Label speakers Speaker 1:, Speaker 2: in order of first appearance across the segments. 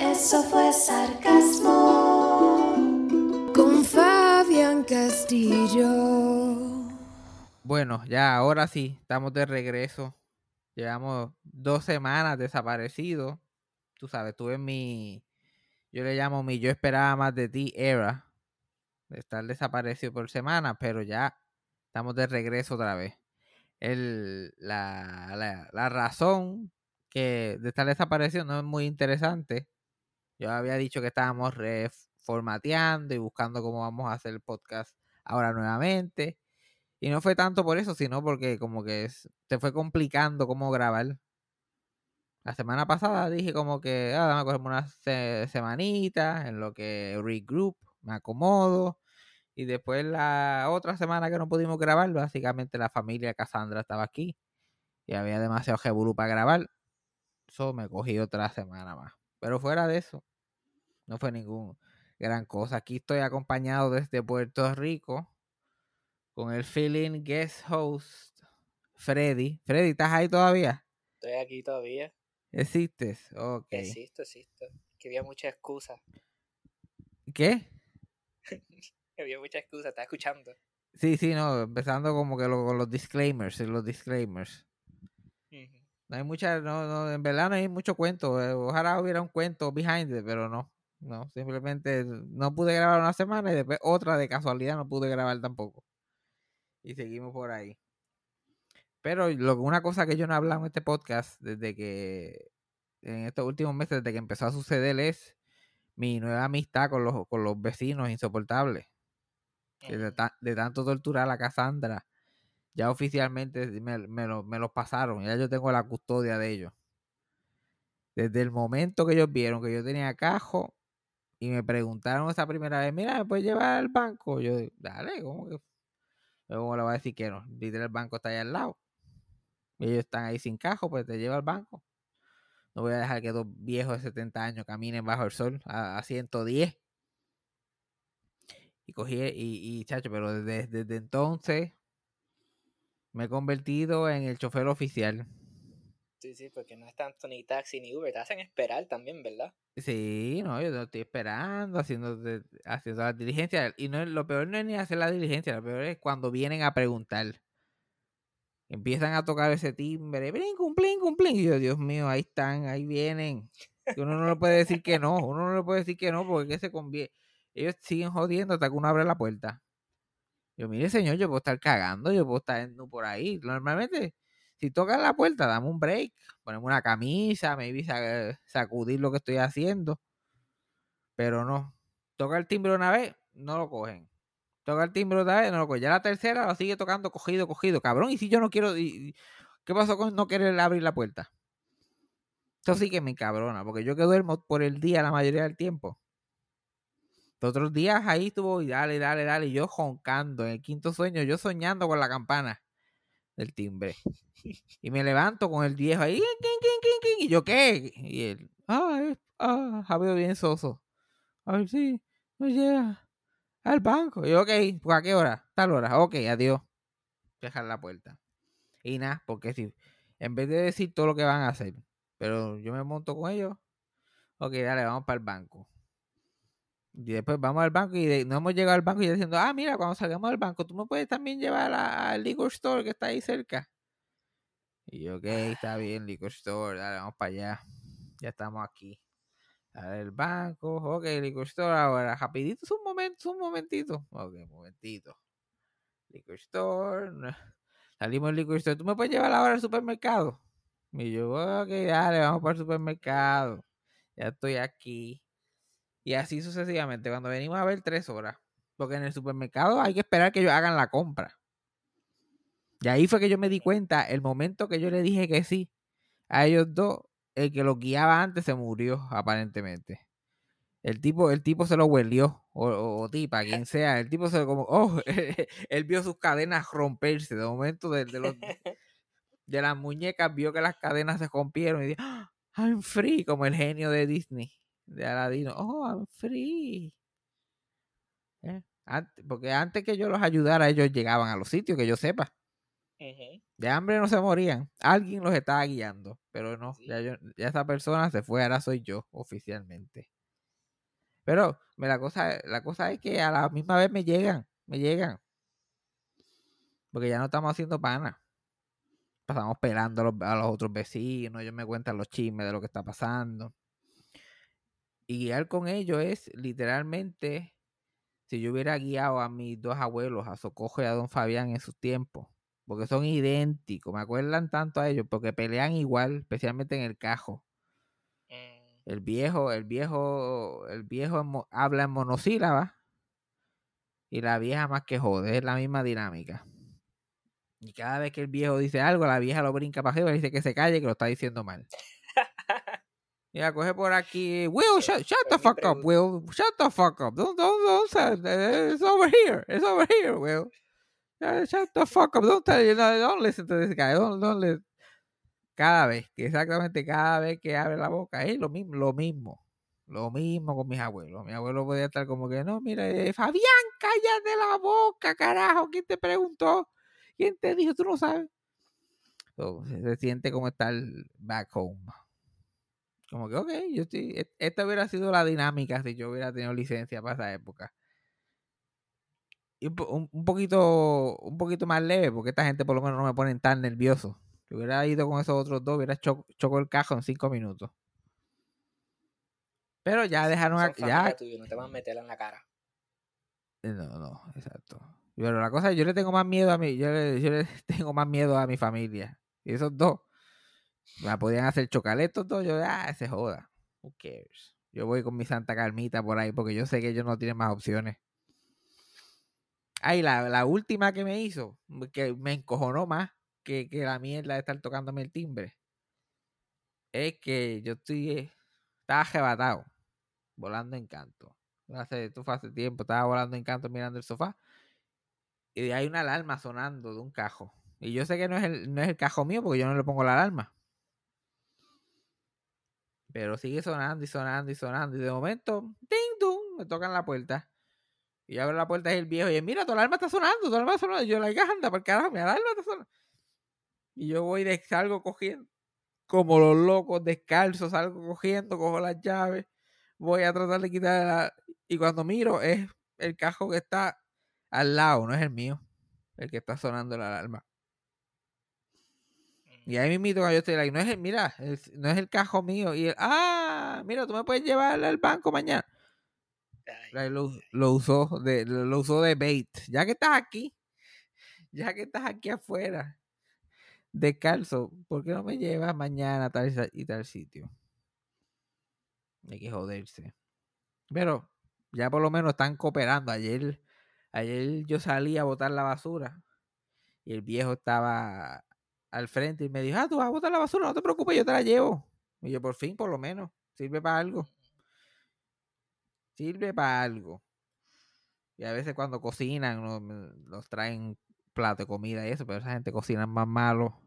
Speaker 1: Eso fue sarcasmo.
Speaker 2: Con Fabián Castillo.
Speaker 3: Bueno, ya ahora sí, estamos de regreso. Llevamos dos semanas desaparecidos. Tú sabes, tuve mi, yo le llamo mi yo esperaba más de ti era, de estar desaparecido por semana, pero ya estamos de regreso otra vez. El, la, la, la razón que de estar desaparecido no es muy interesante. Yo había dicho que estábamos reformateando y buscando cómo vamos a hacer el podcast ahora nuevamente. Y no fue tanto por eso, sino porque como que se fue complicando cómo grabar. La semana pasada dije como que, ah, dame cogerme una se semanita en lo que regroup, me acomodo. Y después la otra semana que no pudimos grabar, básicamente la familia Cassandra estaba aquí. Y había demasiado jeburu para grabar. Eso me cogí otra semana más. Pero fuera de eso, no fue ningún gran cosa. Aquí estoy acompañado desde Puerto Rico con el feeling guest host Freddy. Freddy, ¿estás ahí todavía?
Speaker 4: Estoy aquí todavía.
Speaker 3: ¿Existes? Ok.
Speaker 4: Existo, existo. Que había mucha excusa.
Speaker 3: ¿Qué?
Speaker 4: había mucha excusa, estaba escuchando.
Speaker 3: Sí, sí, no, empezando como que lo, con los disclaimers, los disclaimers. Uh -huh. No hay mucha, no, no, en verdad no hay mucho cuento. Eh, Ojalá hubiera un cuento behind it, pero no. No, simplemente no pude grabar una semana y después otra de casualidad no pude grabar tampoco. Y seguimos por ahí. Pero lo, una cosa que yo no he hablado en este podcast desde que, en estos últimos meses, desde que empezó a suceder, es mi nueva amistad con los, con los vecinos insoportables. De, de, tanto torturar a Cassandra, ya oficialmente me, me, lo, me los pasaron. Ya yo tengo la custodia de ellos. Desde el momento que ellos vieron que yo tenía cajo y me preguntaron esa primera vez, mira, ¿me puedes llevar al banco? Yo, dale, ¿cómo que? ¿Cómo le voy a decir que no? Literal, el banco está ahí al lado. Ellos están ahí sin cajo, pues te lleva al banco. No voy a dejar que dos viejos de 70 años caminen bajo el sol a, a 110. Y cogí, y, y chacho, pero desde, desde entonces me he convertido en el chofer oficial.
Speaker 4: Sí, sí, porque no es tanto ni taxi ni Uber, te hacen esperar también, ¿verdad?
Speaker 3: Sí, no, yo estoy esperando, haciendo, haciendo la diligencia. Y no, lo peor no es ni hacer la diligencia, lo peor es cuando vienen a preguntar. Empiezan a tocar ese timbre, blin, cumplín, cumplín. Y yo, Dios mío, ahí están, ahí vienen. Y uno no le puede decir que no, uno no le puede decir que no, porque se conviene. Ellos siguen jodiendo hasta que uno abre la puerta. Yo, mire, señor, yo puedo estar cagando, yo puedo estar por ahí. Normalmente, si tocan la puerta, dame un break, ponemos una camisa, maybe sacudir lo que estoy haciendo. Pero no. Toca el timbre una vez, no lo cogen. Toca el timbre otra vez, no lo cogen. Ya la tercera lo sigue tocando cogido, cogido. Cabrón, y si yo no quiero. Y, ¿Qué pasó con no querer abrir la puerta? Esto sí que me cabrona, porque yo que duermo por el día la mayoría del tiempo. Otros días ahí estuvo y dale, dale, dale. Yo joncando en el quinto sueño, yo soñando con la campana del timbre. Y me levanto con el viejo ahí, y yo, ¿qué? Y él, ah, ah, Javier bien soso. A ver si no llega al banco. Y yo, ok, ¿pues ¿a qué hora? Tal hora. Ok, adiós. Dejar la puerta. Y nada, porque si, en vez de decir todo lo que van a hacer, pero yo me monto con ellos, ok, dale, vamos para el banco. Y después vamos al banco y de, no hemos llegado al banco y diciendo, ah, mira, cuando salgamos del banco, tú me puedes también llevar al liquor store que está ahí cerca. Y yo, ok, está bien, liquor store, dale, vamos para allá. Ya estamos aquí. A ver, el banco, ok, liquor store ahora, rapidito, es un momento, un momentito. Ok, un momentito. liquor store. no- Salimos del liquor store. ¿Tú me puedes llevar ahora al supermercado? Y yo, ok, dale, vamos para el supermercado. Ya estoy aquí. Y así sucesivamente. Cuando venimos a ver tres horas. Porque en el supermercado hay que esperar que ellos hagan la compra. Y ahí fue que yo me di cuenta, el momento que yo le dije que sí a ellos dos, el que los guiaba antes se murió, aparentemente. El tipo, el tipo se lo huelió, o, o- o tipa, quien sea. El tipo se lo como, oh, él vio sus cadenas romperse. De momento, de, de los, de las muñecas, vio que las cadenas se rompieron y dijo, "Ah, I'm free, como el genio de Disney, de Aladino. Oh, I'm free. Eh, Porque antes que yo los ayudara, ellos llegaban a los sitios, que yo sepa. De hambre no se morían. Alguien los estaba guiando. Pero no,
Speaker 4: Sí.
Speaker 3: ya, yo- ya esa persona se fue, ahora soy yo, oficialmente. Pero me- la, cosa, la cosa es que a la misma vez me llegan, me llegan. Porque ya no estamos haciendo pana. Pasamos pelando a los, a los otros vecinos, ellos me cuentan los chismes de lo que está pasando. Y guiar con ellos es literalmente, si yo hubiera guiado a mis dos abuelos, a Socojo y a Don Fabián en sus tiempos, porque son idénticos, me acuerdan tanto a ellos, porque pelean igual, especialmente en el cajo.
Speaker 4: Mm,
Speaker 3: El viejo, el viejo, el viejo habla en monosílabas y la vieja más que jode, es la misma dinámica. Y cada vez que el viejo dice algo, la vieja lo brinca para arriba y dice que se calle, que lo está diciendo mal. Mira, coge por aquí. Will, shut, shut the fuck up, Will. Shut the fuck up. Don't, don't, don't say, it's over here. It's over here, Will. Shut the fuck up. Don't tell you, no, don't listen to this guy. Don't, don't li- Cada vez, exactamente cada vez que abre la boca, es lo mismo, lo mismo. Lo mismo con mis abuelos. Mi abuelo podía estar como que, no, mira, eh, Fabián, cállate la boca, carajo. ¿Quién te preguntó? ¿Quién te dijo? Tú no sabes. So, se siente como estar back home. Como que, ok, yo estoy, e- esta hubiera sido la dinámica si yo hubiera tenido licencia para esa época. Y un, un- poquito, un poquito más leve, porque esta gente por lo menos no me ponen tan nervioso. Si hubiera ido con esos otros dos, hubiera cho- chocado el cajo en cinco minutos. Pero ya dejaron, a- ya,
Speaker 4: no te van a meter en la cara.
Speaker 3: Eh, No, no, exacto. Pero la cosa es, yo le tengo más miedo a mi, yo le, yo le tengo más miedo a mi familia. Y esos dos, me podían hacer chocar estos dos, yo, ah, se joda. Who cares? Yo voy con mi Santa Carmita por ahí porque yo sé que ellos no tienen más opciones. Ay, la, la última que me hizo, que me encojonó más que, que la mierda de estar tocándome el timbre, es que yo estoy, eh, estaba arrebatado, volando en canto. Hace, esto fue hace tiempo, estaba volando en canto mirando el sofá y hay una alarma sonando de un cajo. Y yo sé que no es el, no es el cajo mío porque yo no le pongo la alarma. Pero sigue sonando y sonando y sonando. Y de momento, ¡ting, tung! Me tocan la puerta. Y abro la puerta y el viejo. Y mira, tu alarma está sonando, tu alarma está sonando. Y yo, la hija, anda, por carajo, mi alarma está sonando. Y yo voy, de, salgo cogiendo. Como los locos, descalzos, salgo cogiendo, cojo las llaves. Voy a tratar de quitar la... Y cuando miro, es el cajo que está al lado, no es el mío. El que está sonando la alarma. Y ahí mismo cuando yo estoy like, no es el, mira, es- no es el cajo mío. Y él, ah, mira, tú me puedes llevar al banco mañana.
Speaker 4: Ay,
Speaker 3: Lo, lo usó de, lo, usó de bait. Ya que estás aquí, ya que estás aquí afuera, descalzo, ¿por qué no me llevas mañana a tal y tal sitio? Hay que joderse. Pero ya por lo menos están cooperando. Ayer, ayer yo salí a botar la basura y el viejo estaba al frente y me dijo, ah, tú vas a botar la basura, no te preocupes, yo te la llevo. Y yo, por fin, por lo menos, sirve para algo. Sirve para algo. Y a veces cuando cocinan, nos traen plato de comida y eso, pero esa gente cocina más malo.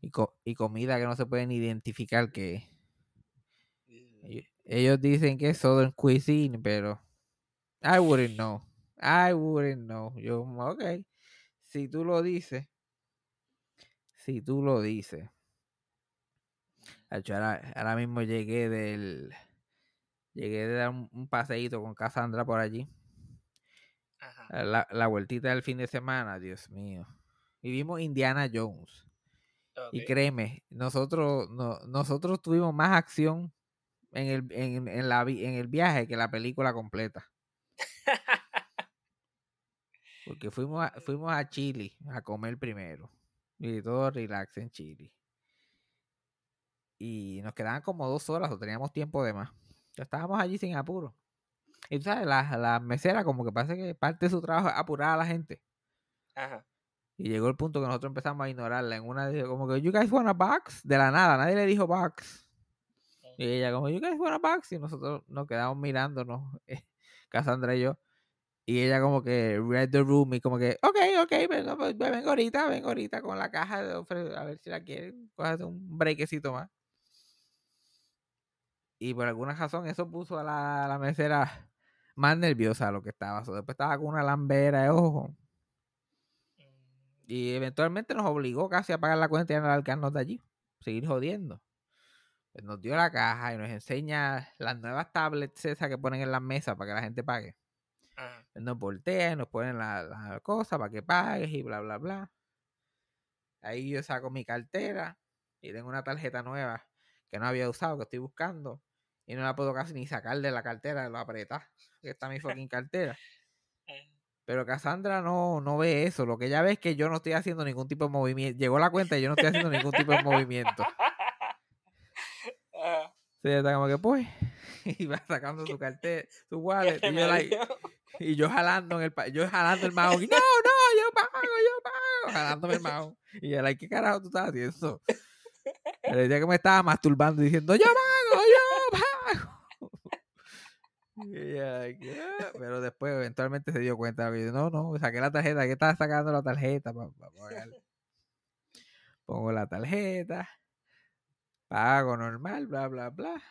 Speaker 3: Y, co- y comida que no se pueden identificar que. Ellos- Ellos dicen que es Southern Cuisine, pero I wouldn't know. I wouldn't know. Yo, ok. Si tú lo dices. Si tú lo dices. Ahora, ahora mismo llegué del. Llegué de dar un, un paseíto con Cassandra por allí.
Speaker 4: Ajá.
Speaker 3: La, la vueltita del fin de semana, Dios mío. Y vimos Indiana Jones. Y créeme, nosotros, no- nosotros tuvimos más acción en el, en, en la, en el viaje que la película completa. Porque fuimos a, fuimos a Chile a comer primero. Y todo relax en Chile. Y nos quedaban como dos horas o teníamos tiempo de más. Ya estábamos allí sin apuro. Y tú sabes, la, la mesera como que parece que parte de su trabajo es apurar a la gente.
Speaker 4: Ajá.
Speaker 3: Y llegó el punto que nosotros empezamos a ignorarla. En una dijo como que, you guys want a box? De la nada, nadie le dijo box. Y ella como, you guys want a box? Y nosotros nos quedamos mirándonos, eh, Cassandra y yo. Y ella como que read the room y como que, ok, ok, vengo, pues, vengo ahorita, vengo ahorita con la caja de ofre- a ver si la quieren. Cógete un brequecito más. Y por alguna razón eso puso a la, a la mesera más nerviosa de lo que estaba. So, después estaba con una lambera de ojo. Y eventualmente nos obligó casi a pagar la cuenta y a largarnos de allí. Seguir jodiendo. Pues nos dio la caja y nos enseña las nuevas tablets esas que ponen en las mesas para que la gente pague.
Speaker 4: Ajá.
Speaker 3: Él nos voltea y nos ponen la, la cosa para que pagues y bla, bla, bla. Ahí yo saco mi cartera y tengo una tarjeta nueva que no había usado, que estoy buscando. Y no la puedo casi ni sacar de la cartera, lo apretar. Que está mi fucking cartera.
Speaker 4: Eh,
Speaker 3: Pero Cassandra no, no ve eso. Lo que ella ve es que yo no estoy haciendo ningún tipo de movimiento. Llegó la cuenta y yo no estoy haciendo ningún tipo de movimiento.
Speaker 4: Ajá.
Speaker 3: Sí, está como que pues. Y va sacando su cartera, su wallet.
Speaker 4: ¿Qué
Speaker 3: Y yo, like? Y yo jalando en el yo jalando el mouse. y, No, no, yo pago, yo pago. Jalándome el mouse. Y like, ¿qué carajo tú estás haciendo? Pero decía que me estaba masturbando diciendo, yo pago, yo pago. Pero después eventualmente se dio cuenta. yo, no, no, saqué la tarjeta. ¿Qué estaba sacando la tarjeta para pagar? Pongo la tarjeta. Pago normal, bla, bla, bla.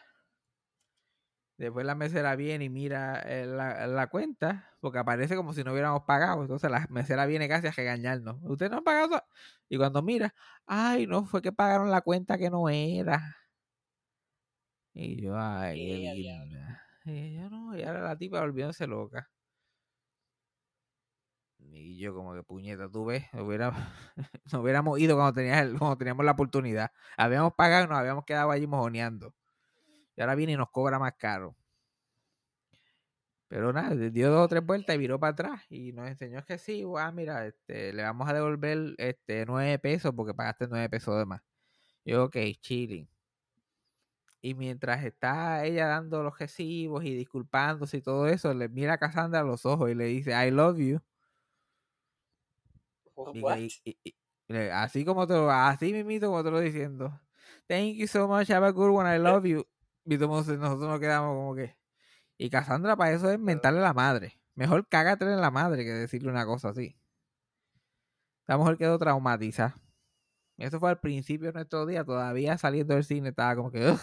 Speaker 3: Después la mesera viene y mira eh, la, la cuenta, porque aparece como si no hubiéramos pagado. Entonces la mesera viene casi a regañarnos. Ustedes no han pagado. to-?" Y cuando mira, ay, no, fue que pagaron la cuenta que no era. Y yo, ay, qué
Speaker 4: Y
Speaker 3: linda. Yo no, y ahora la tipa volviéndose loca. Y yo como que puñeta, tú ves, hubiera, nos hubiéramos ido cuando, tenías el- cuando teníamos la oportunidad. Habíamos pagado y nos habíamos quedado allí mojoneando. Y ahora viene y nos cobra más caro. Pero nada, dio dos o tres vueltas y viró para atrás. Y nos enseñó que sí, ah, mira, este, le vamos a devolver este nueve pesos porque pagaste nueve pesos de más. Yo, ok, chilling. Y mientras está ella dando los recibos y disculpándose y todo eso, le mira a Cassandra a los ojos y le dice, I love you. Y- y- y- así como te lo, así mismito como te lo diciendo. Thank you so much, have a good one, I love you. Y nosotros nos quedamos como que. Y Cassandra para eso es mentarle a la madre. Mejor cágatele en la madre que decirle una cosa así. La mujer quedó traumatizada. Eso fue al principio de nuestro día, todavía saliendo del cine, estaba como que.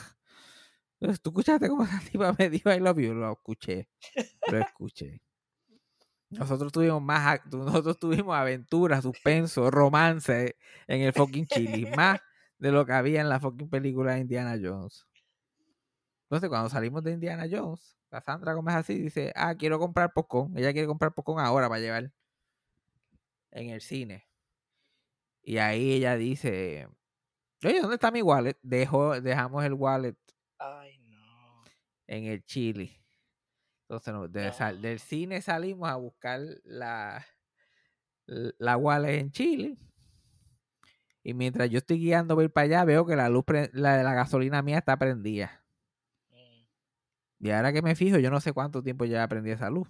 Speaker 3: ¿Tú escuchaste cómo esa tipa me dijo I love you? Lo escuché. Lo escuché. Nosotros tuvimos más, nosotros tuvimos aventura, suspenso, romance en el fucking Chili, más de lo que había en la fucking película de Indiana Jones. Entonces, cuando salimos de Indiana Jones, Cassandra como es así, dice, ah, quiero comprar popcorn. Ella quiere comprar popcorn ahora para llevar en el cine. Y ahí ella dice, oye, ¿dónde está mi wallet? Dejo, dejamos el wallet
Speaker 4: Ay, no.
Speaker 3: en el Chile. Entonces, no, de sal-
Speaker 4: No.
Speaker 3: del cine salimos a buscar la, la wallet en Chile. Y mientras yo estoy guiando para ir para allá, veo que la luz, la de la gasolina mía está prendida. Y ahora que me fijo, yo no sé cuánto tiempo ya prendí esa luz.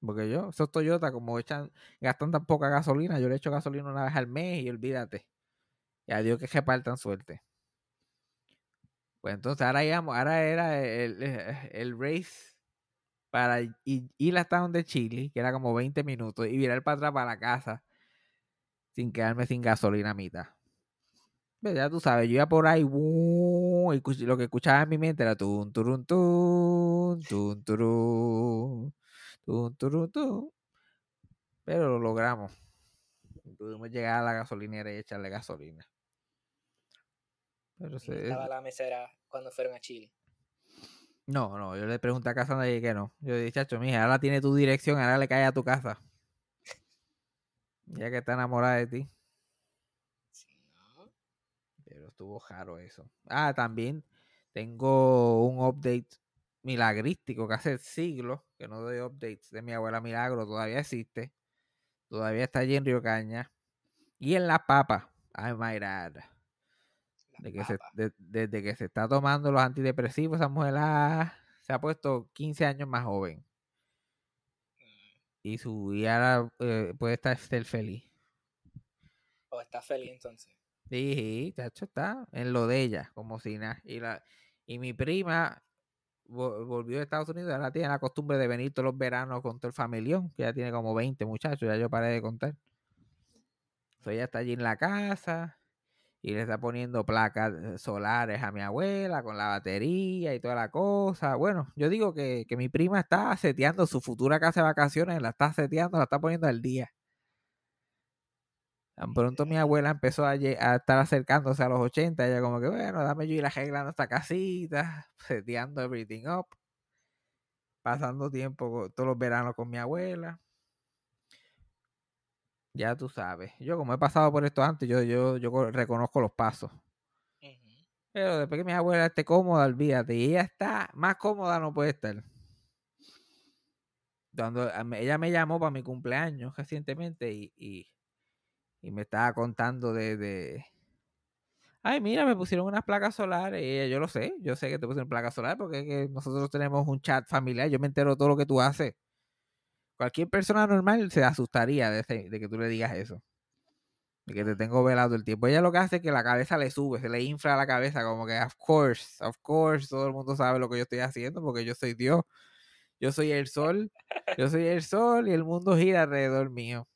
Speaker 3: Porque yo, esos Toyota, como echan, gastan tan poca gasolina, yo le echo gasolina una vez al mes y olvídate. Y a Dios que repartan suerte. Pues entonces ahora íbamos, ahora era el, el- el race para ir hasta donde Chile, que era como 20 minutos, y virar para atrás para la casa sin quedarme sin gasolina a mitad. Ya tú sabes, yo iba por ahí, y lo que escuchaba en mi mente era tun, turun, tun, tun, turun, tun, turun, tun. Pero lo logramos. Pudimos llegar a la gasolinera y echarle gasolina. Pero
Speaker 4: ¿Dónde
Speaker 3: se-
Speaker 4: estaba la mesera cuando fueron a Chile?
Speaker 3: no, no, yo le pregunté a Cassandra y que no. Yo dije, chacho, mija, ahora tiene tu dirección, ahora le cae a tu casa. Ya que está enamorada de ti.
Speaker 4: Sí, ¿no?
Speaker 3: Pero estuvo raro eso. Ah, también tengo un update milagrístico que hace siglos que no doy updates de mi abuela Milagro, todavía existe. Todavía está allí en Río Caña. Y en La Papa. De que se-
Speaker 4: papa.
Speaker 3: de- desde que se está tomando los antidepresivos, esa mujer ha- se ha puesto 15 años más joven.
Speaker 4: Mm.
Speaker 3: Y su ahora eh, puede estar feliz.
Speaker 4: O está feliz entonces.
Speaker 3: Sí, chacho, está en lo de ella, como si nada. Y, la, y mi prima vo- volvió de Estados Unidos, ahora tiene la costumbre de venir todos los veranos con todo el familión, que ya tiene como 20 muchachos, ya yo paré de contar. Ella está allí en la casa y le está poniendo placas eh, solares a mi abuela con la batería y toda la cosa. Bueno, yo digo que, que mi prima está seteando su futura casa de vacaciones, la está seteando, la está poniendo al día. Tan pronto mi abuela empezó a, estar acercándose a los 80, ella como que, bueno, dame yo ir arreglando esta casita, seteando everything up, pasando tiempo todos los veranos con mi abuela. Ya tú sabes. Yo como he pasado por esto antes, yo, yo, yo co- reconozco los pasos. Pero después que mi abuela esté cómoda, olvídate. Y ella está más cómoda, no puede estar. Cuando ella me llamó para mi cumpleaños recientemente y, y, y me estaba contando de, de, Ay, mira, me pusieron unas placas solares. Y ella, yo lo sé, yo sé que te pusieron placas solares porque es que nosotros tenemos un chat familiar. Yo me entero todo lo que tú haces. Cualquier persona normal se asustaría de, ese- de que tú le digas eso. De que te tengo velado el tiempo. Ella lo que hace es que la cabeza le sube, se le infla la cabeza, como que, of course, of course, todo el mundo sabe lo que yo estoy haciendo porque yo soy Dios. Yo soy el sol, yo soy el sol y el mundo gira alrededor mío.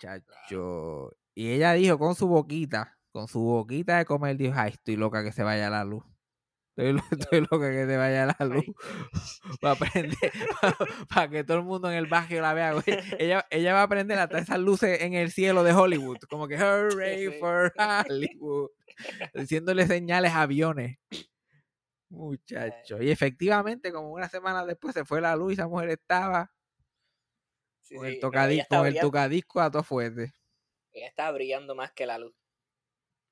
Speaker 3: Chacho. Y ella dijo con su boquita, con su boquita de comer, dijo, ay, estoy loca que se vaya la luz. Estoy, lo- estoy loca que se vaya la luz para aprender, para que todo el mundo en el barrio la vea. güey. Ella, ella va a aprender hasta esas luces en el cielo de Hollywood, como que hooray for Hollywood, diciéndole señales a aviones. Muchacho. Y efectivamente, como una semana después se fue la luz y esa mujer estaba
Speaker 4: Sí,
Speaker 3: con el,
Speaker 4: está
Speaker 3: con tocadisco a todo fuerte.
Speaker 4: ella estaba brillando más que la luz.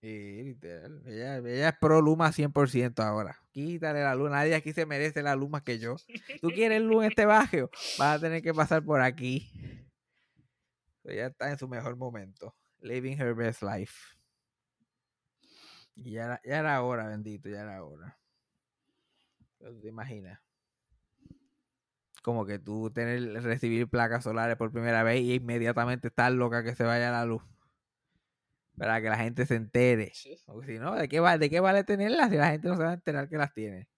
Speaker 3: Sí, literal. Ella, ella es pro Luma 100% ahora. Quítale la luz. Nadie aquí se merece la luz más que yo. ¿Tú quieres luz en este barrio? Vas a tener que pasar por aquí. Ella está en su mejor momento. Living her best life. Y ya era, ya era hora, bendito, ya era hora. ¿Te imaginas? Como que tú tener, recibir placas solares por primera vez y inmediatamente estar loca que se vaya la luz. Para que la gente se entere.
Speaker 4: Sí.
Speaker 3: Porque si no, ¿de qué, va, ¿de qué vale tenerlas si la gente no se va a enterar que las tiene?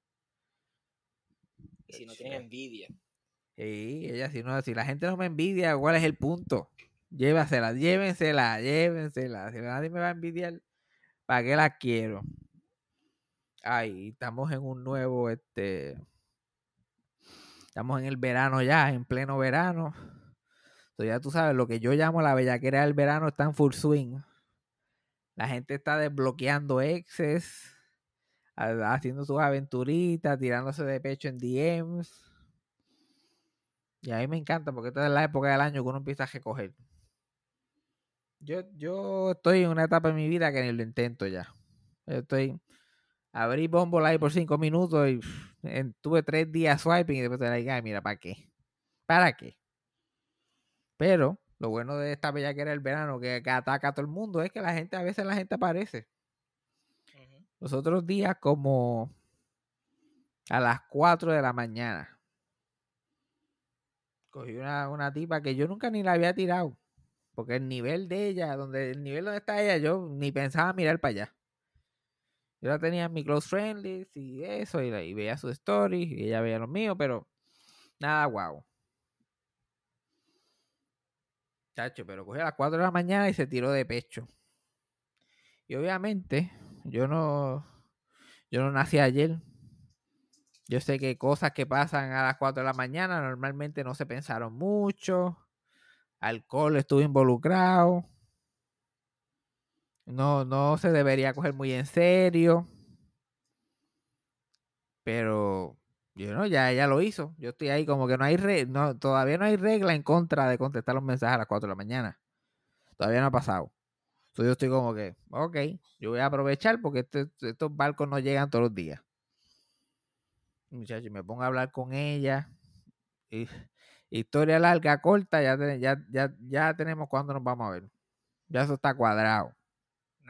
Speaker 4: Y si no tienen envidia.
Speaker 3: Sí, ella, si no, si la gente no me envidia, ¿cuál es el punto? Llévasela, llévensela, llévensela. Si nadie me va a envidiar, ¿para qué las quiero? Ay, estamos en un nuevo, este, estamos en el verano ya, en pleno verano. So, ya tú sabes, lo que yo llamo la bellaquera del verano está en full swing. La gente está desbloqueando exes, ha- haciendo sus aventuritas, tirándose de pecho en DMs. Y a mí me encanta porque esta es la época del año que uno empieza a recoger. Yo, yo estoy en una etapa de mi vida que ni lo intento ya. Yo estoy. Abrí Bumble ahí por cinco minutos y en- tuve tres días swiping y después te la ay, mira, ¿para qué? ¿Para qué? Pero lo bueno de esta bella que era el verano que, que ataca a todo el mundo es que la gente, a veces la gente aparece. Los otros días como a las 4 de la mañana. Cogí una, una tipa que yo nunca ni la había tirado. Porque el nivel de ella, donde el nivel donde está ella, yo ni pensaba mirar para allá. Yo la tenía en mi close friendly y eso, y, veía sus stories, y ella veía los míos, pero nada guau. Chacho, pero cogió a las 4 de la mañana y se tiró de pecho. Y obviamente, yo no, yo no nací ayer. Yo sé que cosas que pasan a las 4 de la mañana normalmente no se pensaron mucho. Alcohol estuvo involucrado. No, no se debería coger muy en serio. Pero, yo no, ya ella lo hizo. Yo estoy ahí como que no hay re- no, todavía no hay regla en contra de contestar los mensajes a las 4 de la mañana. Todavía no ha pasado. Entonces yo estoy como que, ok, yo voy a aprovechar porque este- estos barcos no llegan todos los días. Muchachos, me pongo a hablar con ella. Historia larga, corta, ya, ya, ya, ya tenemos cuándo nos vamos a ver. Ya eso está cuadrado.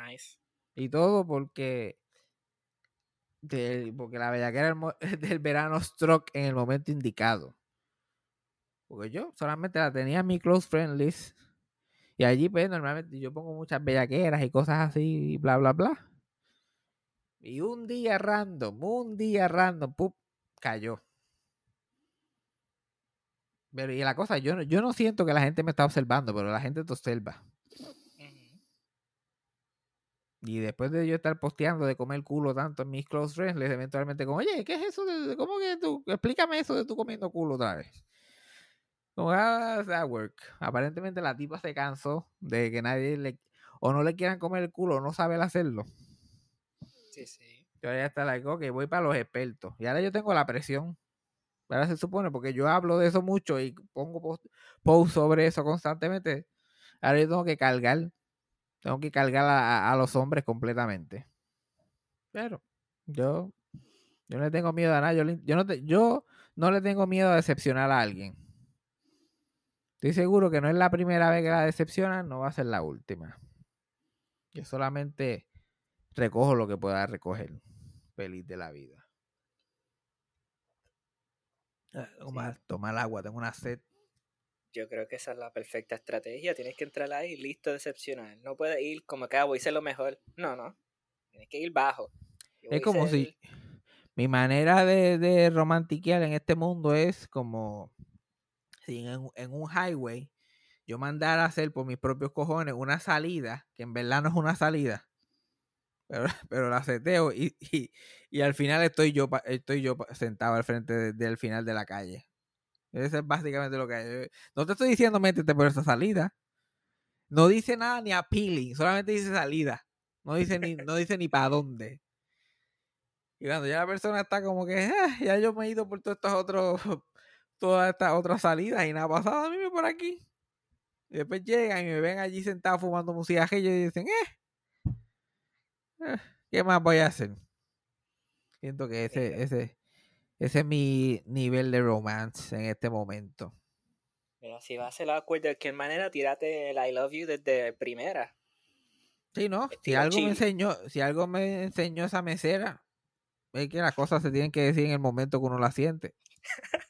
Speaker 4: Nice.
Speaker 3: Y todo porque porque la bellaquera del, verano struck en el momento indicado. Porque yo solamente la tenía en mi close friend list. Y allí, pues, normalmente yo pongo muchas bellaqueras y cosas así, y bla, bla, bla. Y un día random, un día random, ¡pup! cayó. Pero, y la cosa, yo, yo no siento que la gente me está observando, pero la gente te observa. Y después de yo estar posteando de comer culo tanto en mis close friends, les eventualmente como, oye, ¿qué es eso? de- ¿Cómo que tú? Explícame eso de tú comiendo culo otra vez. Como, "How does that work? Aparentemente la tipa se cansó de que nadie le... O no le quieran comer el culo o no sabe hacerlo.
Speaker 4: Sí, sí.
Speaker 3: Yo ya está like, ok, voy para los expertos. Y ahora yo tengo la presión. Ahora se supone, porque yo hablo de eso mucho y pongo post, post sobre eso constantemente. Ahora yo tengo que cargar. Tengo que cargar a, los hombres completamente. Pero yo, yo no le tengo miedo a nada. Yo, no te- yo no le tengo miedo a decepcionar a alguien. Estoy seguro que no es la primera vez que la decepcionan, no va a ser la última. Yo solamente recojo lo que pueda recoger. Feliz de la vida. Ah, Tomar, tomar agua, tengo una sed.
Speaker 4: Yo creo que esa es la perfecta estrategia. Tienes que entrar ahí listo a decepcionar. No puedes ir como que ah, voy a ser lo mejor. No, no. Tienes que ir bajo. Yo
Speaker 3: Es como
Speaker 4: ser-
Speaker 3: si mi manera de, de romantiquear en este mundo es como si en, un- en un highway yo mandara a hacer por mis propios cojones una salida, que en verdad no es una salida, pero, pero la seteo y, y, y al final estoy yo estoy yo sentado al frente de- del final de la calle. Eso es básicamente lo que hay. No te estoy diciendo métete por esa salida. No dice nada ni appealing, solamente dice salida. No dice ni, no dice ni para dónde. Y cuando ya la persona está como que, "Ah, ya yo me he ido por todos estos otros, todas estas otras salidas y nada pasado a mí por aquí. Y después llegan y me ven allí sentado fumando un cigarrillo y dicen, eh, eh, ¿qué más voy a hacer? Siento que ese, ese, ese es mi nivel de romance en este momento.
Speaker 4: Mira, si vas a hacer awkward de cualquier manera, tírate el I love you desde primera.
Speaker 3: Sí, ¿no? Si algo me enseñó, si algo me enseñó esa mesera, es que las cosas se tienen que decir en el momento que uno las siente.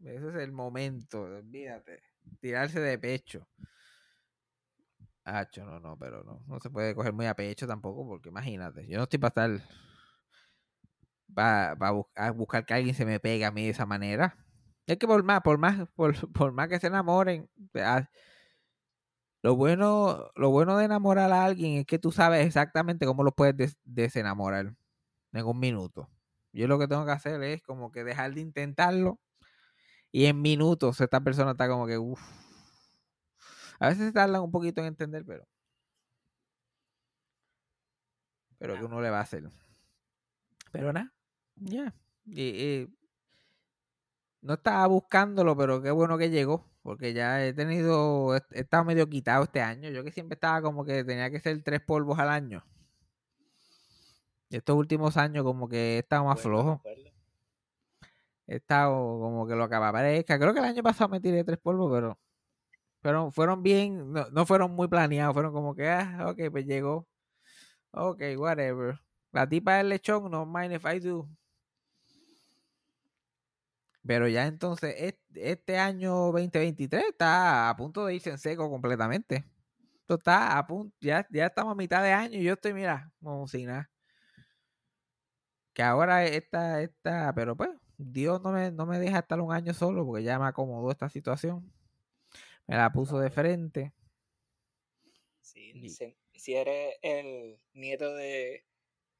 Speaker 3: Ese es el momento, olvídate. Tirarse de pecho. Hacho, no, no, pero no. No se puede coger muy a pecho tampoco, porque imagínate, yo no estoy para estar. Para buscar que alguien se me pegue a mí de esa manera. Es que por más, por más, por, por más que se enamoren, ah, lo bueno, lo bueno de enamorar a alguien es que tú sabes exactamente cómo lo puedes des- desenamorar en un minuto. Yo lo que tengo que hacer es como que dejar de intentarlo y en minutos esta persona está como que uff. A veces se tardan un poquito en entender, pero pero que uno le va a hacer. Pero nada, ya. Y, y no estaba buscándolo, pero qué bueno que llegó. Porque ya he tenido, he estado medio quitado este año. Yo que siempre estaba como que tenía que ser tres polvos al año. Y estos últimos años como que he estado más
Speaker 4: Bueno,
Speaker 3: flojo. He estado como que lo que aparezca. Creo que el año pasado me tiré tres polvos, pero pero fueron bien, no, no fueron muy planeados. Fueron como que, ah, ok, pues llegó. Ok, whatever. La tipa del lechón, no mind if I do. Pero ya entonces, est- este año 2023 está a punto de irse en seco completamente. Esto está a punto, ya, ya estamos a mitad de año y yo estoy, mira, como nada. Que ahora está, está, pero pues, Dios no me, no me deja estar un año solo porque ya me acomodó esta situación. Me la puso de frente.
Speaker 4: Sí,
Speaker 3: Y-
Speaker 4: si eres el nieto de,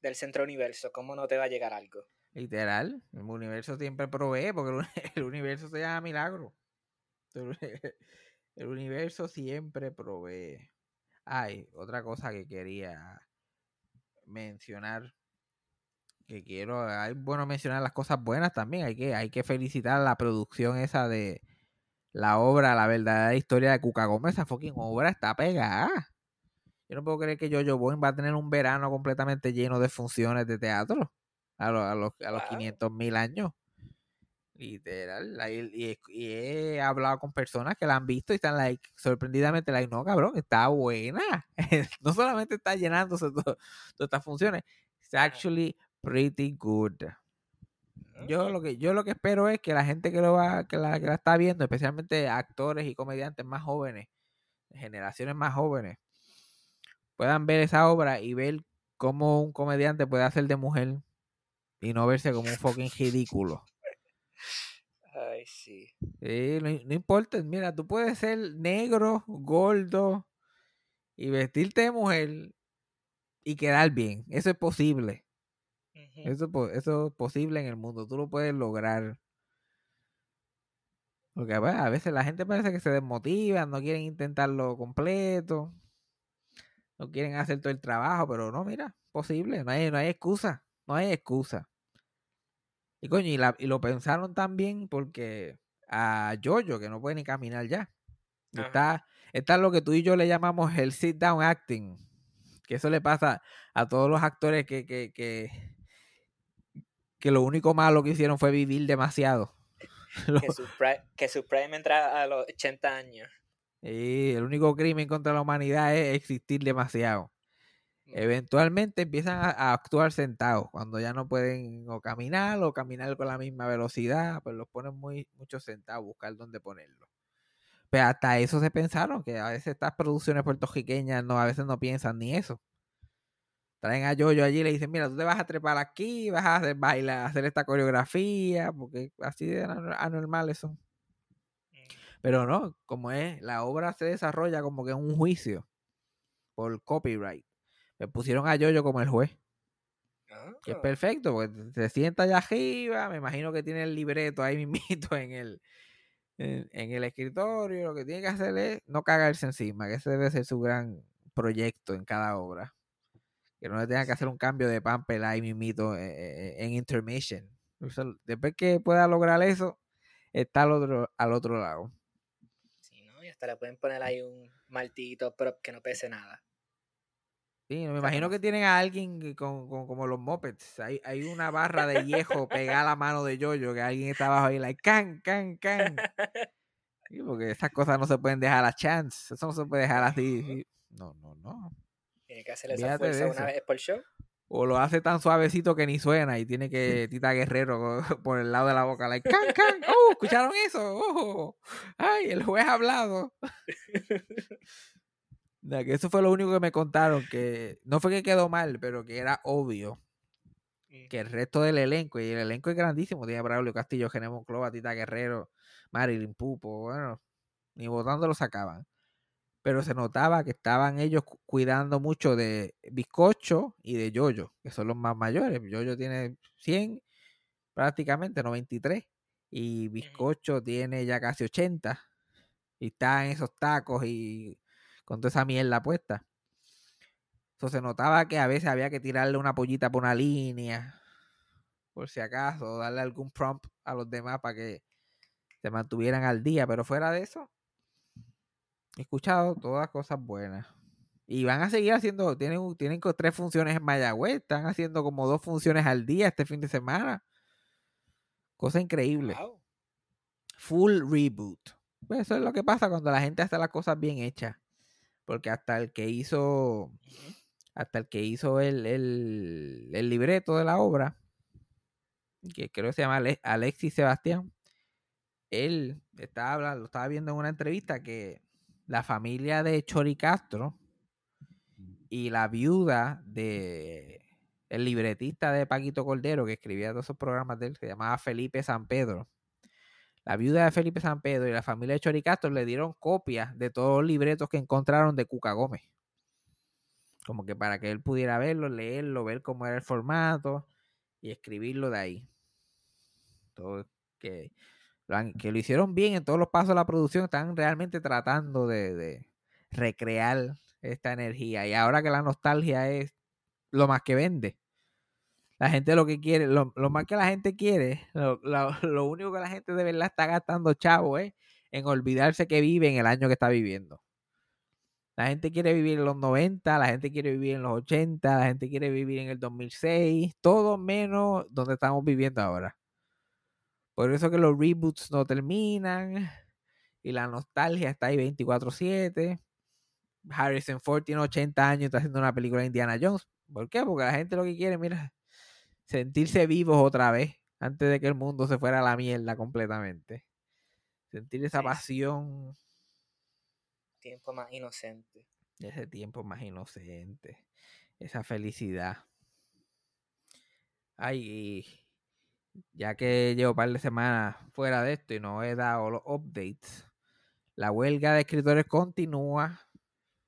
Speaker 4: del centro universo, ¿cómo no te va a llegar algo?
Speaker 3: Literal, el universo siempre provee porque el, uni- el universo se llama milagro. El, universo siempre provee. Hay otra cosa que quería mencionar. Que quiero, hay bueno mencionar las cosas buenas también. Hay que, hay que felicitar la producción esa de la obra, la verdadera historia de Cuca Gómez. Esa fucking obra está pegada. Yo no puedo creer que Jojo Boy va a tener un verano completamente lleno de funciones de teatro a, los a los, a los
Speaker 4: Wow.
Speaker 3: 500 mil años. Literal. Y, y he- y he hablado con personas que la han visto y están like, sorprendidamente, like, no, cabrón, está buena. no solamente está llenándose to- todas estas funciones, it's actually pretty good. Yo lo que yo lo que espero es que la gente que lo va que la, que la está viendo, especialmente actores y comediantes más jóvenes, generaciones más jóvenes, puedan ver esa obra y ver cómo un comediante puede hacer de mujer y no verse como un fucking ridículo.
Speaker 4: Ay, sí.
Speaker 3: Sí, no, no importa, mira, tú puedes ser negro, gordo y vestirte de mujer y quedar bien. Eso es posible. Eso, es po- eso es posible en el mundo. Tú lo puedes lograr. Porque a veces la gente parece que se desmotiva, no quieren intentarlo completo, no quieren hacer todo el trabajo, pero no, mira, posible, no hay, no hay excusa, no hay excusa. Y coño, y, la- y lo pensaron también porque a Jojo, que no puede ni caminar ya,
Speaker 4: Ajá.
Speaker 3: está, está lo que tú y yo le llamamos el sit down acting, que eso le pasa a todos los actores que, que, que, que lo único malo que hicieron fue vivir demasiado.
Speaker 4: Que su, prime, que su prime entra a los 80 años.
Speaker 3: y el único crimen contra la humanidad es existir demasiado. Eventualmente empiezan a, a actuar sentados, cuando ya no pueden o caminar o caminar con la misma velocidad, pues los ponen muy mucho sentados, buscar dónde ponerlo. Pero hasta eso se pensaron, que a veces estas producciones puertorriqueñas no, a veces no piensan ni eso. Traen a Yoyo allí y le dicen, mira, tú te vas a trepar aquí, vas a hacer bailar, hacer esta coreografía, porque así de anor- anormales son. Pero no, como es, la obra se desarrolla como que en un juicio por copyright. Me pusieron a Yoyo como el juez, que es
Speaker 4: Ah,
Speaker 3: perfecto, porque se sienta allá arriba, me imagino que tiene el libreto ahí mismito en el, en, en el escritorio, lo que tiene que hacer es no cagarse encima, que ese debe ser su gran proyecto en cada obra. Que no le tenga que hacer un cambio de pamper ahí mismito eh, eh, en intermission. Después que pueda lograr eso, está al otro, al otro lado.
Speaker 4: sí, ¿no? Y hasta le pueden poner ahí un martillito prop que no pese nada.
Speaker 3: Sí, me imagino que tienen a alguien con, con- como los mopeds. Hay, hay una barra de viejo pegada a la mano de Yoyo que alguien está abajo ahí, like, can, can, can. Sí, porque esas cosas no se pueden dejar a chance. Eso no se puede dejar así. No, no, no.
Speaker 4: Tiene que hacer esa fuerza una vez por show.
Speaker 3: O lo hace tan suavecito que ni suena y tiene que Tita Guerrero por el lado de la boca, like, can, can. Oh, ¿escucharon eso? Oh, ay, el juez ha hablado. Eso fue lo único que me contaron, que no fue que quedó mal, pero que era obvio que el resto del elenco, y el elenco es grandísimo, tiene Braulio Castillo, Gené Monclova, Tita Guerrero, Marilyn Pupo, bueno, ni votando lo sacaban. Pero se notaba que estaban ellos cu- cuidando mucho de Bizcocho y de Yoyo, que son los más mayores. Yoyo tiene 100, prácticamente 93, y Bizcocho tiene ya casi 80, y está en esos tacos y con toda esa mierda puesta. So, se notaba que a veces había que tirarle una pollita por una línea, por si acaso, darle algún prompt a los demás para que se mantuvieran al día. Pero fuera de eso, he escuchado todas cosas buenas. Y van a seguir haciendo, tienen, tienen tres funciones en Mayagüez, están haciendo como dos funciones al día este fin de semana. Cosa increíble.
Speaker 4: Wow.
Speaker 3: Full reboot. Pues eso es lo que pasa cuando la gente hace las cosas bien hechas. Porque hasta el que hizo hasta el que hizo el, el, el libreto de la obra, que creo que se llama Ale- Alexis Sebastián, él estaba hablando, lo estaba viendo en una entrevista que la familia de Chori Castro y la viuda de el libretista de Paquito Cordero que escribía todos esos programas de él, se llamaba Felipe San Pedro. La viuda de Felipe San Pedro y la familia de Chori Castro le dieron copias de todos los libretos que encontraron de Cuca Gómez como que para que él pudiera verlo, leerlo, ver cómo era el formato y escribirlo de ahí. Todo que que lo hicieron bien en todos los pasos de la producción, están realmente tratando de recrear esta energía. Y ahora que la nostalgia es lo más que vende. La gente lo que quiere, lo, lo más que la gente quiere, lo, lo- lo único que la gente de verdad está gastando chavo es en olvidarse que vive en el año que está viviendo. La gente quiere vivir en los 90, la gente quiere vivir en los 80, la gente quiere vivir en el 2006, todo menos donde estamos viviendo ahora. Por eso que los reboots no terminan y la nostalgia está ahí 24/7. Harrison Ford tiene 80 años y está haciendo una película de Indiana Jones. ¿Por qué? Porque la gente lo que quiere, mira, sentirse vivos otra vez antes de que el mundo se fuera a la mierda completamente. Sentir esa
Speaker 4: Sí.
Speaker 3: pasión,
Speaker 4: Tiempo más inocente.
Speaker 3: ese tiempo más inocente, esa felicidad. Ay, ya que llevo un par de semanas fuera de esto y no he dado los updates, la huelga de escritores continúa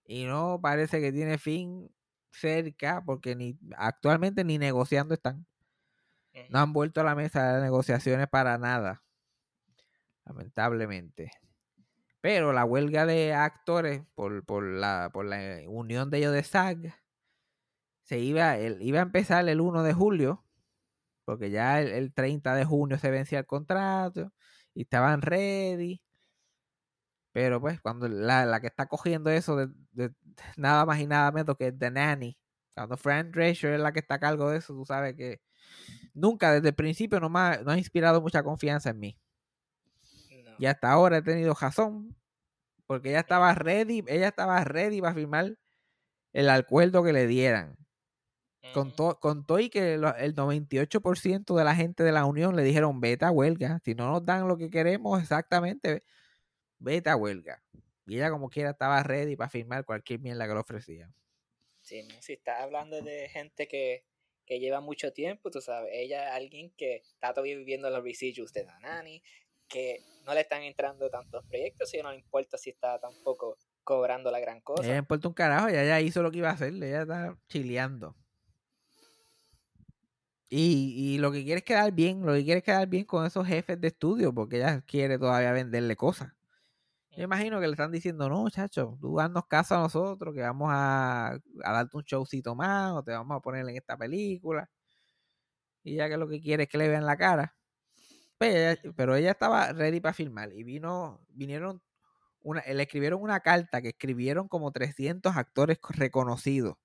Speaker 3: y no parece que tiene fin cerca porque ni actualmente ni negociando están. No han vuelto a la mesa de negociaciones para nada, lamentablemente. Pero la huelga de actores por, por la, por la unión de ellos de SAG se iba, el- iba a empezar el 1 de julio, porque ya el, el 30 de junio se vencía el contrato y estaban ready. Pero pues cuando la, la que está cogiendo eso de, de nada más y nada menos que The Nanny, cuando Fran Drescher es la que está a cargo de eso, tú sabes que nunca desde el principio no, me ha- no ha inspirado mucha confianza en mí.
Speaker 4: No.
Speaker 3: Y hasta ahora he tenido razón. Porque ella estaba ready, ella estaba ready para firmar el acuerdo que le dieran. Con, to- con y que lo- el 98% de la gente de la unión le dijeron vete a huelga. Si no nos dan lo que queremos exactamente, vete a huelga. Y ella como quiera estaba ready para firmar cualquier mierda que le ofrecían.
Speaker 4: Sí. Si estás hablando de gente que, que lleva mucho tiempo, tú sabes, ella es alguien que está todavía viviendo los residuos de Danani, que no le están entrando tantos proyectos y no le importa si está tampoco cobrando la gran
Speaker 3: Ella
Speaker 4: cosa.
Speaker 3: no importa un carajo, ella ya hizo lo que iba a hacer, ella está chileando. Y, y lo que quiere es quedar bien, lo que quiere es quedar bien con esos jefes de estudio, porque ella quiere todavía venderle cosas. Yo imagino que le están diciendo, no, chacho, tú haznos caso a nosotros, que vamos a, a darte un showcito más, o te vamos a poner en esta película. Y ya que lo que quiere es que le vean la cara. Pues ella- pero ella estaba ready para filmar. Y vino, vinieron, una, le escribieron una carta que escribieron como 300 actores co- reconocidos.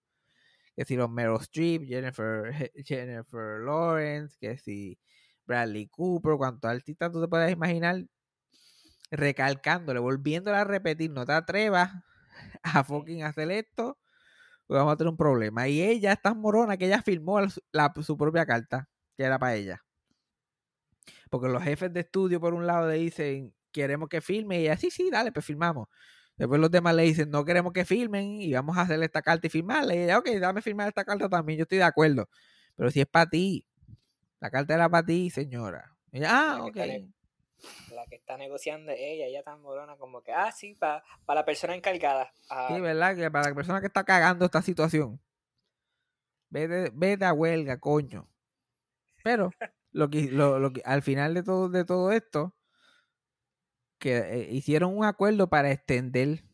Speaker 3: Que si los Meryl Streep, Jennifer, Jennifer Lawrence, que si Bradley Cooper, cuantos artistas tú te puedes imaginar recalcándole, volviéndole a repetir, no te atrevas a fucking hacer esto, porque vamos a tener un problema. Y ella es tan morona que ella firmó la- su propia carta, que era para ella. Porque los jefes de estudio, por un lado, le dicen, queremos que firme, y ella, sí, sí, dale, pues firmamos. Después los demás le dicen, no queremos que firmen, y vamos a hacer esta carta y firmarla. Y ella, ok, dame firmar esta carta también, yo estoy de acuerdo. Pero si es para ti, la carta era para ti, señora. Y ella, ah, ok.
Speaker 4: La que está negociando es ella, ella tan morona como que, ah, sí, para la persona encargada. Ah,
Speaker 3: Sí, ¿verdad? Que para la persona que está cagando esta situación, vete, vete a huelga, coño. Pero lo que, lo, lo que al final de todo, de todo esto, que eh, hicieron un acuerdo para extender,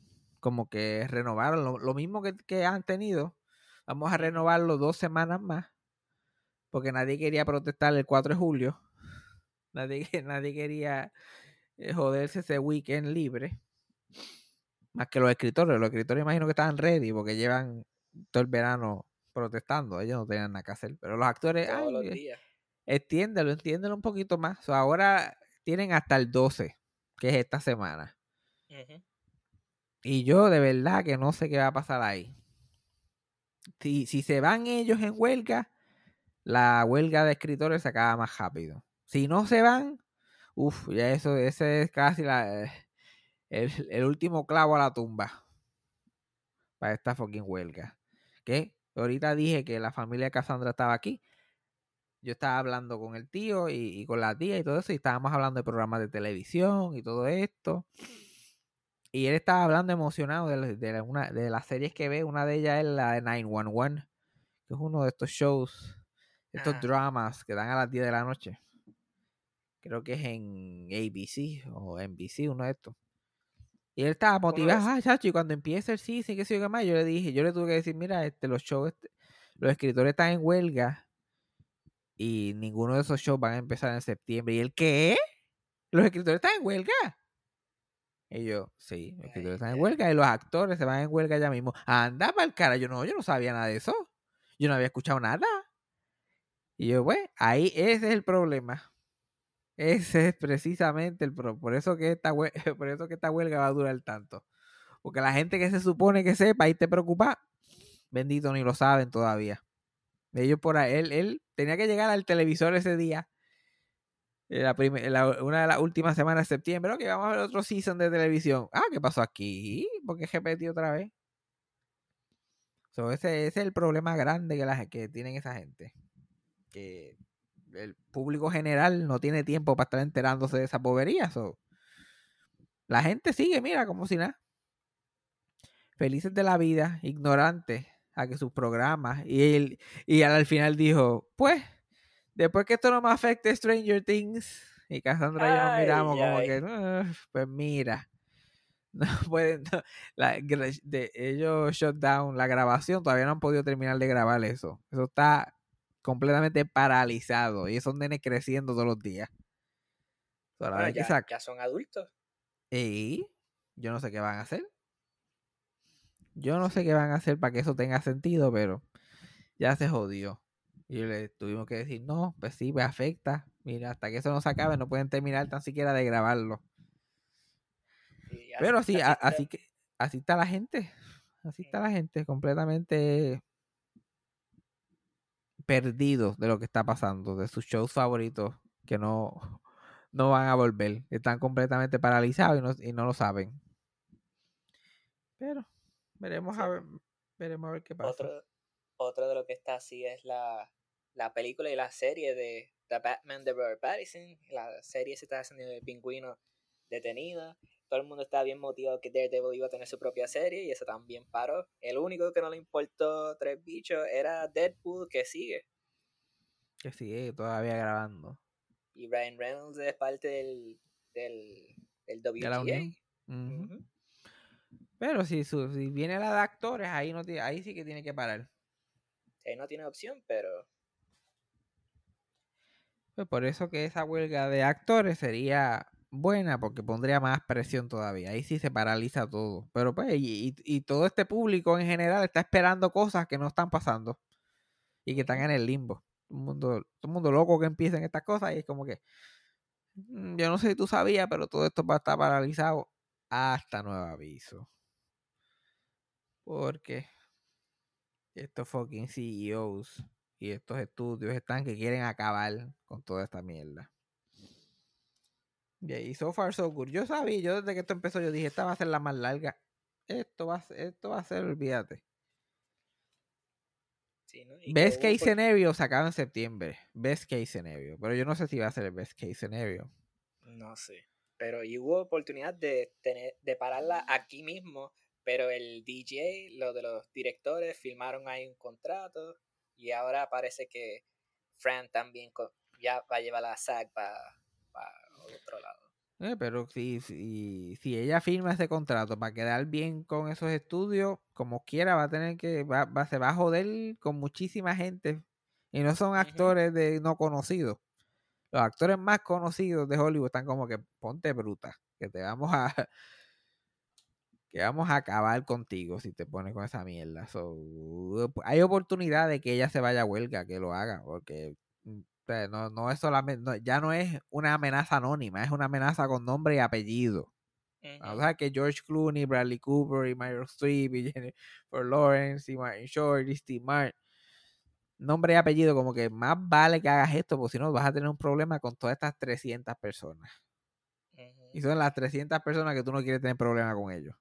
Speaker 3: como que renovaron lo, lo mismo que, que han tenido. Vamos a renovarlo dos semanas más, porque nadie quería protestar el 4 de julio. Nadie, nadie quería eh, joderse ese weekend libre. Más que los escritores. Los escritores imagino que estaban ready porque llevan todo el verano protestando. Ellos no tenían nada que hacer. Pero los actores,
Speaker 4: todos
Speaker 3: ay,
Speaker 4: los días.
Speaker 3: extiéndelo un poquito más. Ahora tienen hasta el 12, que es esta semana. Y yo de verdad que no sé qué va a pasar ahí. Si, si se van ellos en huelga, la huelga de escritores se acaba más rápido. Si no se van, uff, ya eso, ese es casi la, eh, el, el último clavo a la tumba para esta fucking huelga. Que ahorita dije que la familia de Cassandra estaba aquí. Yo estaba hablando con el tío y, y con la tía y todo eso, y estábamos hablando de programas de televisión y todo esto. Y él estaba hablando emocionado de, de una, de las series que ve. Una de ellas es la de 911, que es uno de estos shows, estos
Speaker 4: Ajá.
Speaker 3: dramas que dan a las 10 de la noche. Creo que es en ABC o NBC, uno de estos. Y él estaba motivado, ah, chacho, y cuando empiece el season, qué sé yo qué más, yo le dije, yo le tuve que decir, mira, este, los shows, este, los escritores están en huelga y ninguno de esos shows van a empezar en septiembre. ¿Y él qué? ¿Los escritores están en huelga? Y yo, sí, los escritores están en huelga y los actores se van en huelga ya mismo. Anda para el cara, yo no, yo no sabía nada de eso. Yo no había escuchado nada. Y yo, pues, ahí ese es el problema. Ese es precisamente el pro. Por eso que esta, hue- por eso que esta huelga va a durar tanto. Porque la gente que se supone que sepa y te preocupa, bendito ni lo saben todavía. Ellos por ahí, él, él tenía que llegar al televisor ese día. en La una de las últimas semanas de septiembre, que vamos a ver otro season de televisión. Ah, ¿qué pasó aquí? ¿Por qué repetí otra vez? Ese es el problema grande que, la, que tienen esa gente. Que el público general no tiene tiempo para estar enterándose de esa bobería. so. La gente sigue, mira, como si nada. Felices de la vida, ignorantes a que sus programas. Y, él, y al final dijo, pues, después que esto no me afecte Stranger Things. Y Cassandra y yo nos
Speaker 4: Ay,
Speaker 3: miramos como
Speaker 4: ay.
Speaker 3: que, "Ugh, pues mira. No pueden, no, la- de, ellos shut down la grabación, todavía no han podido terminar de grabar eso. Eso está completamente paralizado y esos nenes creciendo todos los días. La
Speaker 4: Bueno,
Speaker 3: que
Speaker 4: ya, ya son adultos.
Speaker 3: y yo no sé qué van a hacer. Yo no sé qué van a hacer para que eso tenga sentido, pero ya se jodió. Y le tuvimos que decir, no, pues sí, me afecta. Mira, hasta que eso no se acabe, no pueden terminar tan siquiera de grabarlo. Pero así, a-
Speaker 4: está.
Speaker 3: así que, así está la gente. Así está la gente, completamente perdidos de lo que está pasando, de sus shows favoritos que no, no van a volver. Están completamente paralizados y no, y no lo saben. Pero veremos
Speaker 4: Sí.
Speaker 3: a ver, veremos a ver qué pasa.
Speaker 4: Otro, otro de lo que está así es la, la película y la serie de The Batman de Robert Pattinson. La serie se está haciendo de pingüino detenido. Todo el mundo estaba bien motivado que Daredevil iba a tener su propia serie y eso también paró. El único que no le importó tres bichos era Deadpool que sigue.
Speaker 3: Que sigue todavía grabando.
Speaker 4: Y Ryan Reynolds es parte del, del, del
Speaker 3: De la. Pero si, su- si viene la de actores, ahí, no ahí sí que tiene que parar.
Speaker 4: Él no tiene opción, pero
Speaker 3: Pues por eso que esa huelga de actores sería buena, porque pondría más presión todavía. Ahí sí se paraliza todo. Pero pues, y, y- todo este público en general está esperando cosas que no están pasando y que están en el limbo. Todo mundo, mundo loco que empiecen estas cosas y es como que, "Mm, yo no sé si tú sabías, pero todo esto va a estar paralizado hasta nuevo aviso. Porque estos fucking CEOs y estos estudios están que quieren acabar con toda esta mierda. Y ahí, so far so good. Yo sabía, yo desde que esto empezó, yo dije, esta va a ser la más larga. Esto va a ser, esto va a ser, olvídate.
Speaker 4: sí, ¿no?
Speaker 3: Best case
Speaker 4: por-
Speaker 3: scenario se acaba en septiembre. Best case scenario. Pero yo no sé si va a ser el best case scenario.
Speaker 4: No sé. Pero y hubo oportunidad de tener, de pararla aquí mismo, pero el DJ, lo de los directores, firmaron ahí un contrato y ahora parece que Fran también ya va a llevar la SAG para otro lado.
Speaker 3: Eh, pero si, si, si ella firma ese contrato para quedar bien con esos estudios, como quiera, va a tener que, va, va- se va a joder con muchísima gente. Y no son actores de no conocidos. Los actores más conocidos de Hollywood están como que ponte bruta, que te vamos a que vamos a acabar contigo si te pones con esa mierda. So, hay oportunidad de que ella se vaya a huelga, que lo haga, porque mm, sea, no, no es solamente, no- ya no es una amenaza anónima, es una amenaza con nombre y apellido. O
Speaker 4: Ujú.
Speaker 3: sea, que George Clooney, Bradley Cooper y Meryl Streep y Jennifer Lawrence y Martin Short y Steve Martin. Nombre y apellido, como que más vale que hagas esto, porque si no vas a tener un problema con todas estas 300 personas. Y son las 300 personas que tú no quieres tener problema con ellos.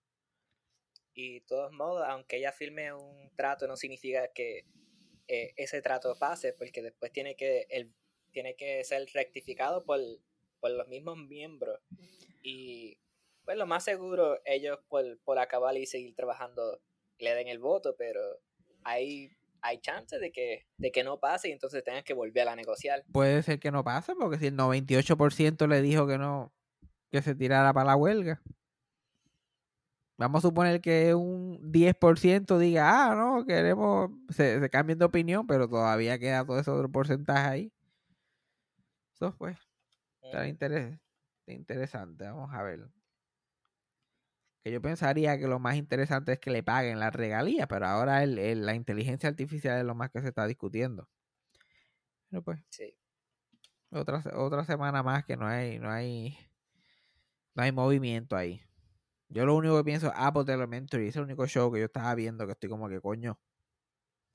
Speaker 4: Y de todos modos, aunque ella firme un trato, no significa que eh, ese trato pase, porque después tiene que, el, tiene que ser rectificado por, por los mismos miembros. Y pues lo más seguro, ellos por, por acabar y seguir trabajando le den el voto, pero hay, hay chances de que, de que no pase y entonces tengan que volver a negociar.
Speaker 3: Puede ser que no pase, porque si el 98% le dijo que no, que se tirara para la huelga. Vamos a suponer que un 10% diga, ah, no, queremos, se, se cambien de opinión, pero todavía queda todo ese otro porcentaje ahí. Eso pues, está interes- interesante, vamos a ver. Que yo pensaría que lo más interesante es que le paguen la regalía, pero ahora el- el- la inteligencia artificial es lo más que se está discutiendo. Pero pues,
Speaker 4: Sí.
Speaker 3: Otra, otra semana más que no hay, no hay, no hay movimiento ahí. Yo lo único que pienso es Apple Elementary, ese es el único show que yo estaba viendo que estoy como que coño,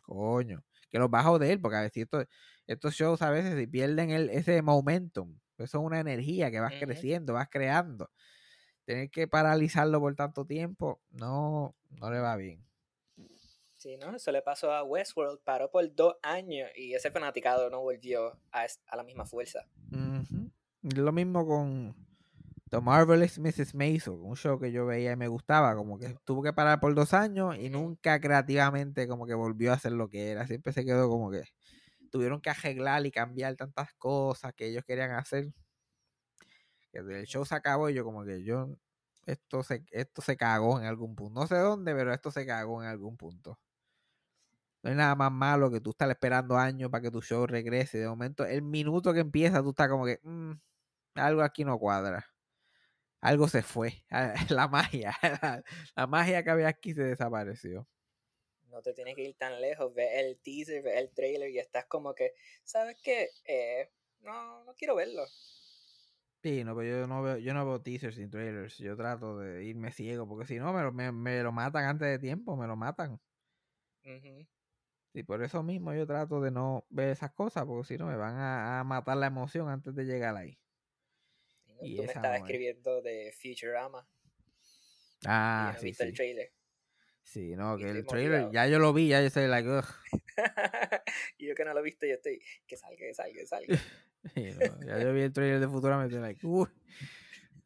Speaker 3: coño, que los va a joder, porque a veces estos, estos shows a veces si pierden el, ese momentum, eso es una energía que vas creciendo, vas creando. Tener que paralizarlo por tanto tiempo, no, no le va bien.
Speaker 4: Sí, ¿no? Eso le pasó a Westworld, paró por dos años y ese fanaticado no volvió a, a la misma fuerza.
Speaker 3: Ujú. Lo mismo con The Marvelous Mrs. Maisel, un show que yo veía y me gustaba, como que tuvo que parar por dos años y nunca creativamente como que volvió a hacer lo que era, siempre se quedó como que tuvieron que arreglar y cambiar tantas cosas que ellos querían hacer, que el show se acabó y yo como que yo, esto se, esto se cagó en algún punto, no sé dónde, pero esto se cagó en algún punto. No hay nada más malo que tú estar esperando años para que tu show regrese. De momento, el minuto que empieza, tú estás como que "Mm, algo aquí no cuadra. Algo se fue. La magia. La, la magia que había aquí se desapareció.
Speaker 4: No te tienes que ir tan lejos, ve el teaser, ve el trailer y estás como que, ¿sabes qué? Eh, no, no quiero verlo.
Speaker 3: Sí, no, pero yo no veo, yo no veo teasers ni trailers. Yo trato de irme ciego, porque si no, me, lo- me, me lo matan antes de tiempo, me lo matan. Y por eso mismo yo trato de no ver esas cosas, porque si no, me van a, a matar la emoción antes de llegar ahí.
Speaker 4: Y no,
Speaker 3: Y
Speaker 4: Tú me estabas escribiendo de Futurama y
Speaker 3: Ah,
Speaker 4: no
Speaker 3: sí,
Speaker 4: viste el trailer.
Speaker 3: Sí, no,
Speaker 4: Y
Speaker 3: que el trailer,
Speaker 4: motivado.
Speaker 3: ya yo lo vi, ya yo estoy like,
Speaker 4: y yo que no lo viste, yo estoy, que salga, que salga, que salga.
Speaker 3: No, ya yo vi el trailer de Futurama y estoy like, uy,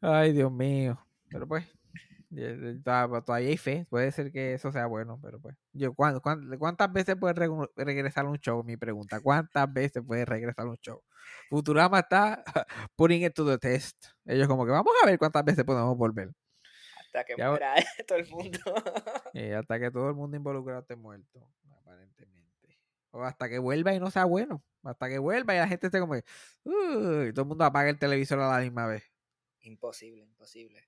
Speaker 3: ay, Dios mío. Pero pues, todavía hay fe, puede ser que eso sea bueno, pero pues. Yo, ¿cuán- cuán- ¿Cuántas veces puede regresar un show? Mi pregunta, ¿cuántas veces puede regresar un show? Futurama está putting it to the test. Ellos como que vamos a ver cuántas veces podemos volver.
Speaker 4: Hasta que
Speaker 3: Ya-
Speaker 4: muera todo el mundo.
Speaker 3: Eh, hasta que todo el mundo involucrado esté muerto, aparentemente. O hasta que vuelva y no sea bueno. Hasta que vuelva y la gente esté como que, y todo el mundo apaga el televisor a la misma vez.
Speaker 4: imposible, imposible.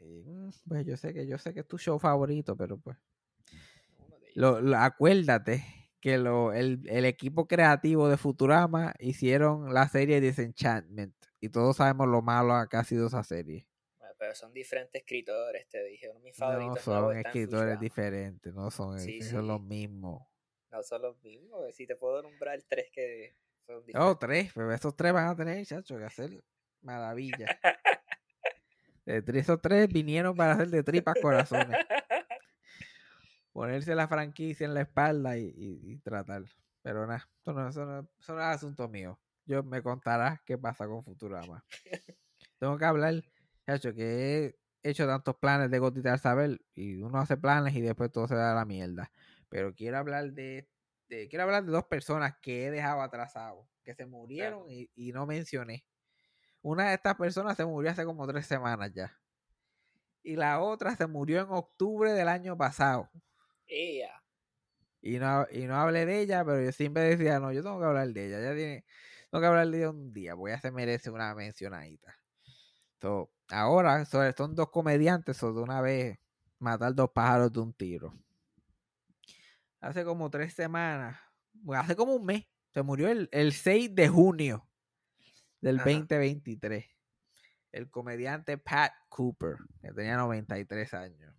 Speaker 3: Y, mm, pues yo sé que yo sé que es tu show favorito, pero pues. Lo, lo- acuérdate que lo, el, el equipo creativo de Futurama hicieron la serie Disenchantment. Y todos sabemos lo malo que ha sido esa serie.
Speaker 4: Bueno, pero son diferentes escritores, te dije. Uno de mis
Speaker 3: No
Speaker 4: favoritos nuevos
Speaker 3: son escritores diferentes, no son,
Speaker 4: Sí,
Speaker 3: son los
Speaker 4: sí.
Speaker 3: mismos.
Speaker 4: No son los mismos. Si te puedo nombrar tres que fueron
Speaker 3: Oh,
Speaker 4: diferentes.
Speaker 3: tres, pero esos tres van a tener, chacho, que hacer maravilla. De tres, esos tres vinieron para hacer de tripas corazones. Ponerse la franquicia en la espalda y, y- y tratar. Pero nada, eso no, eso, no, eso no es asunto mío. Yo me contarás qué pasa con Futurama. Tengo que hablar, chacho, que he hecho tantos planes de Gotita al saber y uno hace planes y después todo se da a la mierda. Pero quiero hablar de, de- quiero hablar de dos personas que he dejado atrasados, que se murieron y, y no mencioné. Una de estas personas se murió hace como tres semanas ya. Y la otra se murió en octubre del año pasado.
Speaker 4: Ea.
Speaker 3: Y no, y no hablé de ella, pero yo siempre decía, no, yo tengo que hablar de ella. Ella tiene, tengo que hablar de ella un día, porque ella se merece una mencionadita. So, ahora so- son dos comediantes, so, de una vez matar dos pájaros de un tiro. Hace como tres semanas, hace como un mes, se murió el, el 6 de junio del
Speaker 4: Ajá.
Speaker 3: 2023. El comediante Pat Cooper, que tenía 93 años.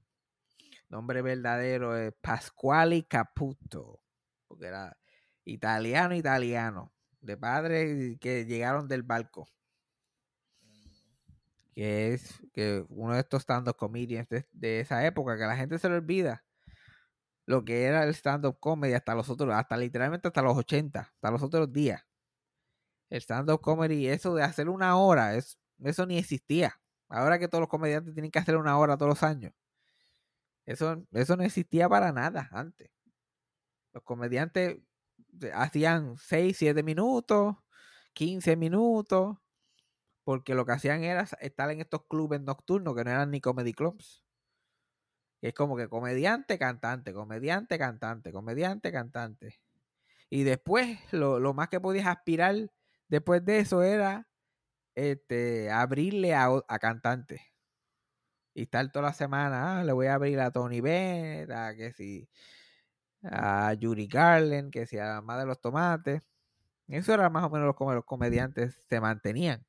Speaker 3: Nombre verdadero es Pasquale Caputo, porque era italiano, italiano, de padres que llegaron del barco, que es que uno de estos stand-up comedians de, de esa época, que la gente se le olvida lo que era el stand-up comedy hasta los otros, hasta literalmente hasta los 80, hasta los otros días. El stand-up comedy, eso de hacer una hora, es, eso ni existía. Ahora que todos los comediantes tienen que hacer una hora todos los años. Eso, eso no existía para nada antes. Los comediantes de- hacían 6, 7 minutos, 15 minutos, porque lo que hacían era estar en estos clubes nocturnos que no eran ni comedy clubs. Es como que comediante, cantante, comediante, cantante, comediante, cantante. Y después, lo, lo más que podías aspirar después de eso era este, abrirle a, a cantantes. Y estar toda la semana, ah, le voy a abrir a Tony Bennett, a que si, a Yuri Garland, que si a mamá de los tomates. Eso era más o menos como los comediantes se mantenían.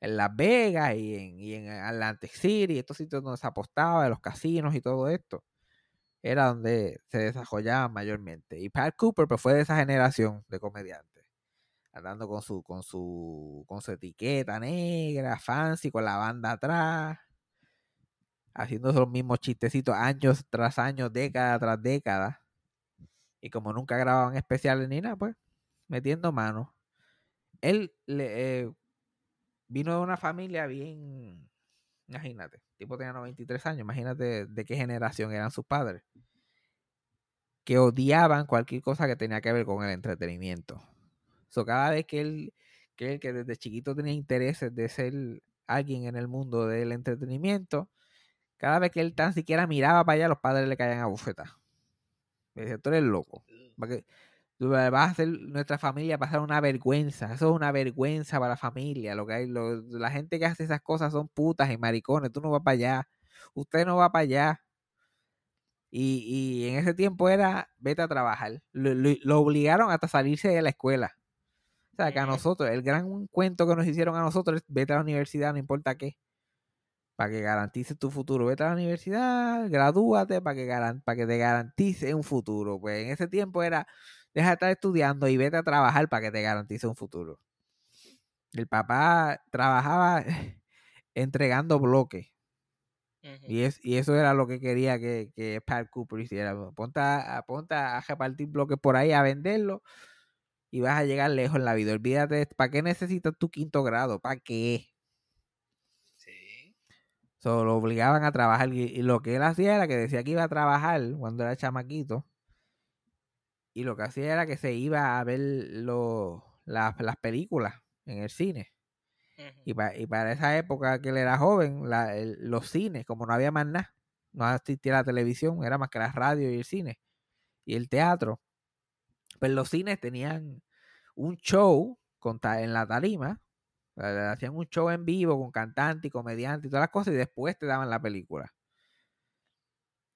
Speaker 3: En Las Vegas y en, y en Atlantic City, estos sitios donde se apostaba, en los casinos y todo esto. Era donde se desarrollaban mayormente. Y Pat Cooper pues, fue de esa generación de comediantes. Andando con su, con su, con su etiqueta negra, fancy, con la banda atrás. Haciendo los mismos chistecitos años tras años, década tras década. Y como nunca grababan especiales ni nada, pues metiendo mano. Él le, eh, vino de una familia bien, imagínate, el tipo tenía 93 años, imagínate de qué generación eran sus padres, que odiaban cualquier cosa que tenía que ver con el entretenimiento. So, cada vez que él, que él, que desde chiquito tenía intereses de ser alguien en el mundo del entretenimiento, cada vez que él tan siquiera miraba para allá, los padres le caían a bufeta. Me decía, tú eres loco. Porque vas a hacer nuestra familia pasar una vergüenza. Eso es una vergüenza para la familia. Lo que hay, la gente que hace esas cosas son putas y maricones. Tú no vas para allá. Usted no va para allá. Y, y, en ese tiempo era vete a trabajar. Lo, obligaron hasta salirse de la escuela. O sea, que a nosotros, el gran cuento que nos hicieron a nosotros es vete a la universidad, no importa qué. Para que garantice tu futuro. Vete a la universidad, gradúate para que, para que te garantice un futuro. Pues en ese tiempo era deja de estar estudiando y vete a trabajar para que te garantice un futuro. El papá trabajaba entregando bloques. y, es, y eso era lo que quería que, que Pat Cooper hiciera. Ponte a, a repartir bloques por ahí, a venderlos y vas a llegar lejos en la vida. Olvídate, ¿para qué necesitas tu quinto grado? ¿Para qué? Sí. Solo lo obligaban a trabajar y, y, lo que él hacía era que decía que iba a trabajar cuando era chamaquito y lo que hacía era que se iba a ver las películas en el cine. y, para esa época que él era joven, los cines, como no había más nada, no existía la televisión, era más que la radio y el cine y el teatro. Pues los cines tenían un show en la tarima, hacían un show en vivo con cantante y comediante y todas las cosas y después te daban la película.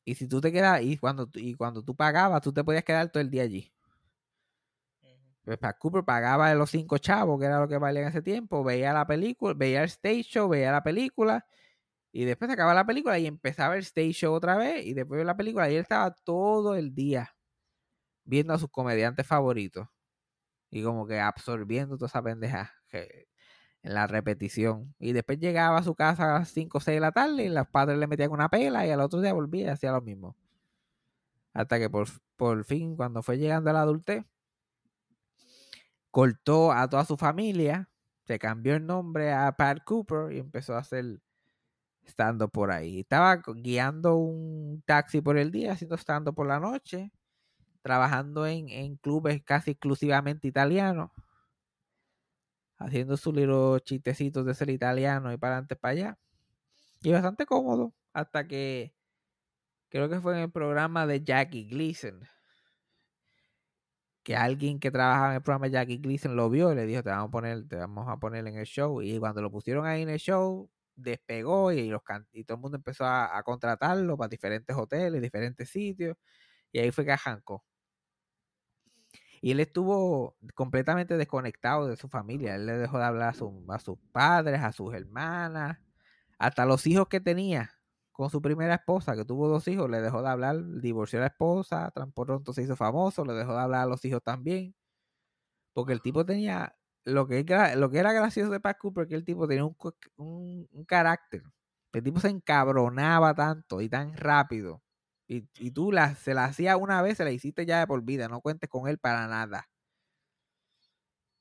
Speaker 3: Y si tú te quedas, y cuando, y cuando tú pagabas, tú te podías quedar todo el día allí. Pues Pat Cooper pagaba los cinco chavos, que era lo que valía en ese tiempo, veía la película, veía el stage show, veía la película, y después se acababa la película y empezaba el stage show otra vez, y después de la película, y él estaba todo el día viendo a sus comediantes favoritos, y como que absorbiendo toda esa pendeja en la repetición. Y después llegaba a su casa a las 5 o 6 de la tarde y los padres le metían una pela y al otro día volvía y hacía lo mismo. Hasta que por, por fin, cuando fue llegando a la adultez, cortó a toda su familia, se cambió el nombre a Pat Cooper y empezó a hacer estando por ahí. Estaba guiando un taxi por el día, haciendo estando por la noche, trabajando en, en clubes casi exclusivamente italianos haciendo sus little chistecitos de ser italiano y para adelante para allá. Y bastante cómodo, hasta que creo que fue en el programa de Jackie Gleason, que alguien que trabajaba en el programa de Jackie Gleason lo vio y le dijo, te vamos a poner, te vamos a poner en el show. Y cuando lo pusieron ahí en el show, despegó y, los y todo el mundo empezó a, a contratarlo para diferentes hoteles, diferentes sitios. Y ahí fue que arrancó. Y él estuvo completamente desconectado de su familia. Él le dejó de hablar a, sus padres, a sus hermanas, hasta los hijos que tenía con su primera esposa, que tuvo dos hijos, le dejó de hablar, divorció a la esposa, se hizo famoso, le dejó de hablar a los hijos también. Porque el tipo tenía, lo que, lo que era gracioso de Pat Cooper, que el tipo tenía un, un carácter. El tipo se encabronaba tanto y tan rápido y, tú la, se la hacía una vez, se la hiciste ya de por vida, no cuentes con él para nada.